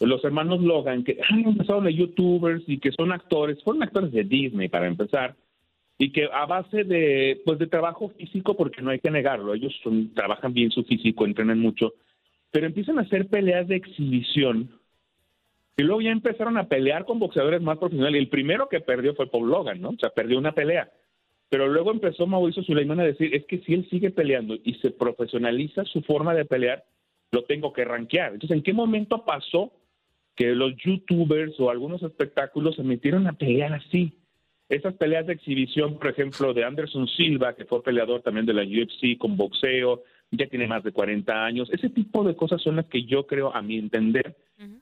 los hermanos Logan, que han empezaron de youtubers y que son actores, fueron actores de Disney para empezar, y que a base de, pues de trabajo físico, porque no hay que negarlo, ellos trabajan bien su físico, entrenan mucho, pero empiezan a hacer peleas de exhibición y luego ya empezaron a pelear con boxeadores más profesionales. El primero que perdió fue Paul Logan, ¿no? O sea, perdió una pelea. Pero luego empezó Mauricio Suleiman a decir, es que si él sigue peleando y se profesionaliza su forma de pelear, lo tengo que rankear. Entonces, ¿en qué momento pasó que los youtubers o algunos espectáculos se metieron a pelear así? Esas peleas de exhibición, por ejemplo, de Anderson Silva, que fue peleador también de la UFC con boxeo, ya tiene más de 40 años. Ese tipo de cosas son las que yo creo, a mi entender,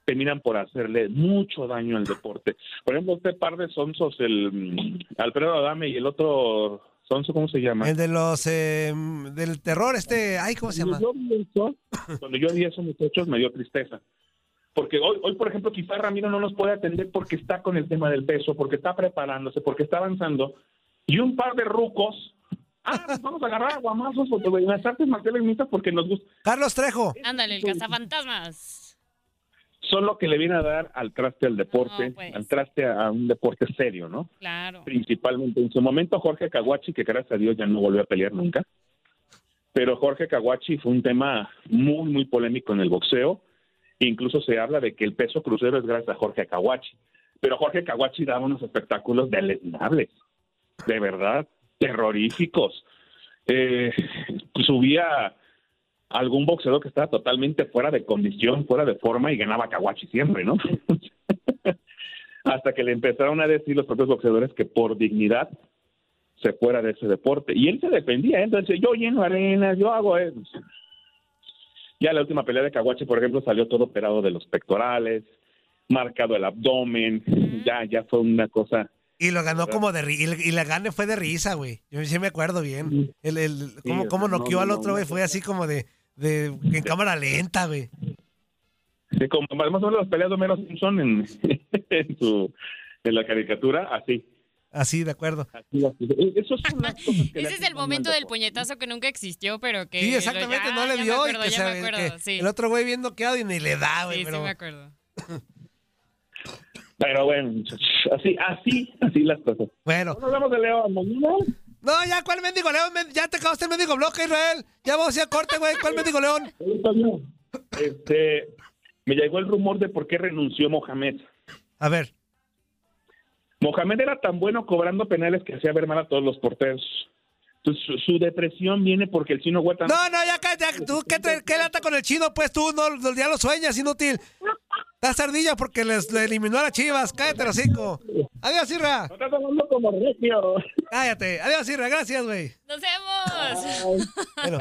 terminan por hacerle mucho daño al deporte. Por ejemplo, este par de sonsos, el mm, Alfredo Adame y el otro sonso, ¿cómo se llama? El de los eh, del terror, este, ay, ¿cómo se llama? Cuando yo vi eso, cuando yo vi esos muchachos me dio tristeza. Porque hoy, hoy, por ejemplo, quizá Ramiro no nos puede atender porque está con el tema del peso, porque está preparándose, porque está avanzando. Y un par de rucos, ah, pues vamos a agarrar guamazos las artes marciales mixtas porque nos gusta. Carlos Trejo. Ándale, el cazafantasmas. Son lo que le viene a dar al traste al deporte, No, pues. al traste a, a un deporte serio, ¿no? Claro. principalmente. En su momento Jorge Caguachi, que gracias a Dios ya no volvió a pelear nunca, pero Jorge Caguachi fue un tema muy, muy polémico en el boxeo. Incluso se habla de que el peso crucero es gracias a Jorge Caguachi. Pero Jorge Caguachi daba unos espectáculos deleznables, de verdad, terroríficos. Eh, subía algún boxeador que estaba totalmente fuera de condición, fuera de forma y ganaba Caguachi siempre, ¿no? hasta que le empezaron a decir los propios boxeadores que por dignidad se fuera de ese deporte. Y él se defendía, ¿eh? entonces yo lleno arenas, yo hago eso. Ya la última pelea de Caguachi, por ejemplo, salió todo operado de los pectorales, marcado el abdomen, ya, ya fue una cosa... Y lo ganó como de risa. Y la gane fue de risa, güey. Yo sí me acuerdo bien. El, el, cómo, Sí, cómo no, noqueó no, al otro, güey. no. Fue así como de, de en cámara lenta, güey. Sí, como más o menos las peleas de Homero Simpson en, en, su, en la caricatura, así. Así, de acuerdo. así, así. Eso es una cosa que le Ese es el momento del puñetazo que nunca existió, pero que... Sí, exactamente, ya- no le ya me vio acuerdo, y que, ya se- me acuerdo, que sí. el otro güey bien noqueado y ni le da, güey. Sí, sí pero... me acuerdo. Pero bueno, muchachos, así, así, así las cosas. Bueno. ¿No hablamos de León mañana? No, ya, ¿cuál mendigo león? Ya te acabaste el mendigo bloque, Israel. Ya vamos a ir a corte, güey. ¿Cuál mendigo león? Este, me llegó el rumor de por qué renunció Mohamed. A ver. Mohamed era tan bueno cobrando penales que hacía ver mal a todos los porteros. Entonces, su, su depresión viene porque el chino Huerta... No, no, ya cállate. ¿Tú qué, te- qué lata con el chino? Pues tú no, ya lo sueñas, inútil. Estás ardilla porque les, le eliminó a las chivas. Cállate, hocico. Adiós, Irra. No estás hablando como regio. Cállate. Adiós, Irra. Gracias, güey. ¡Nos vemos! Bueno.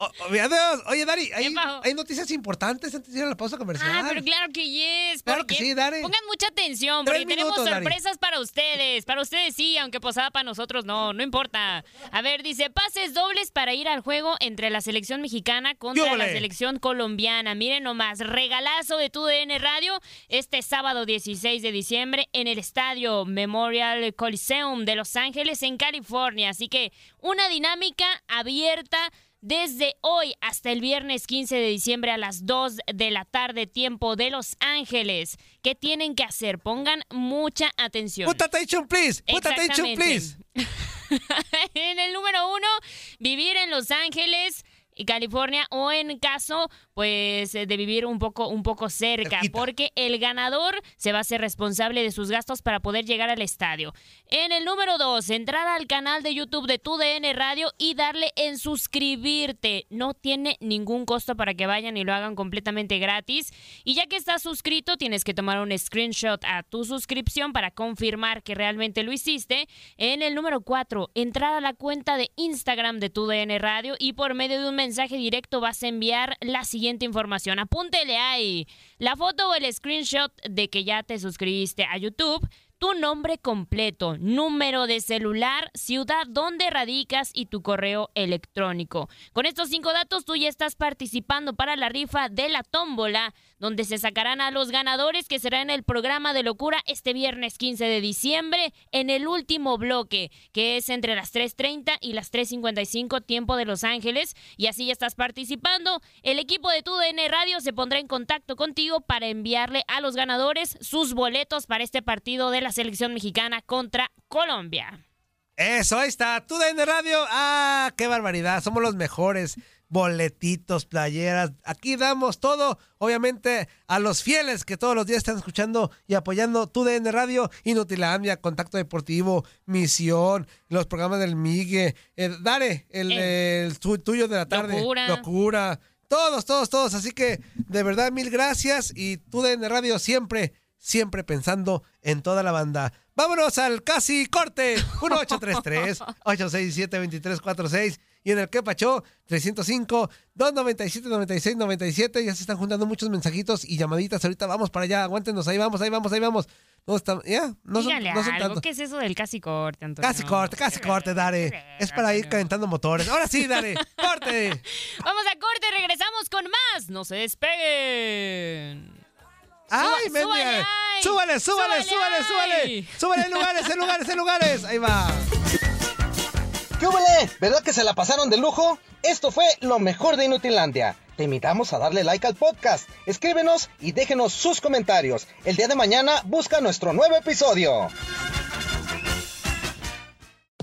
Adiós. Oye, Dari, ¿hay, hay noticias importantes antes de ir a la pausa comercial. Ah, pero claro que yes. Claro que sí, dale. Pongan mucha atención, porque tenemos minutos, Dari. sorpresas para ustedes. Para ustedes sí, aunque posada para nosotros no, no importa. A ver, dice, pases dobles para ir al juego entre la selección mexicana contra la selección colombiana. Miren nomás, regalazo de tu DN Radio este sábado 16 de diciembre en el estadio Memorial Coliseum de Los Ángeles, en California. Así que una dinámica abierta desde hoy hasta el viernes 15 de diciembre a las 2 de la tarde, tiempo de Los Ángeles. ¿Qué tienen que hacer? Pongan mucha atención. Put attention, please. Put attention, please. en el número uno, vivir en Los Ángeles. Y California o en caso pues eh, de vivir un poco un poco cerca porque el ganador se va a hacer responsable de sus gastos para poder llegar al estadio. En el número dos, entrar al canal de YouTube de Tu DN Radio y darle en suscribirte. No tiene ningún costo para que vayan y lo hagan completamente gratis. Y ya que estás suscrito, tienes que tomar un screenshot a tu suscripción para confirmar que realmente lo hiciste. En el número 4, entrar a la cuenta de Instagram de Tu DN Radio y por medio de un mensaje directo vas a enviar la siguiente información. Apúntele ahí la foto o el screenshot de que ya te suscribiste a YouTube tu nombre completo, número de celular, ciudad donde radicas y tu correo electrónico. Con estos cinco datos tú ya estás participando para la rifa de la tómbola, donde se sacarán a los ganadores que será en el programa de locura este viernes 15 de diciembre en el último bloque, que es entre las 3.30 y las 3.55 tiempo de Los Ángeles. Y así ya estás participando. El equipo de TUDN Radio se pondrá en contacto contigo para enviarle a los ganadores sus boletos para este partido de la selección mexicana contra Colombia. Eso, ahí está. TUDN Radio. Ah, qué barbaridad. Somos los mejores boletitos, playeras. Aquí damos todo, obviamente, a los fieles que todos los días están escuchando y apoyando tu DN Radio, Inutilandia, Contacto Deportivo, Misión, los programas del Migue, eh, Dare, el, el tuyo de la tarde. Locura. Locura. Todos, todos, todos. Así que, de verdad, mil gracias. Y tu DN Radio siempre, siempre pensando en toda la banda. Vámonos al casi corte. 1833-867-2346. Y en el que pachó, 305-297-9697. Ya se están juntando muchos mensajitos y llamaditas. Ahorita vamos para allá. Aguántenos. Ahí vamos, ahí vamos, ahí vamos. ¿Dónde están? Ya, no son, no son algo, tantos. ¿qué es eso del casi corte, Antonio? Casi corte, casi corte, Dare. Es para ir calentando motores. Ahora sí, Dare. ¡Corte! Vamos a corte, regresamos con más. No se despeguen. ¡Ay, ay. ¡Súbale, súbale, súbale, súbale! ¡Súbale en lugares, en lugares, en lugares! Ahí va. ¿Qué hubole? ¿Verdad que se la pasaron de lujo? Esto fue lo mejor de Inutilandia. Te invitamos a darle like al podcast, escríbenos y déjenos sus comentarios. El día de mañana busca nuestro nuevo episodio.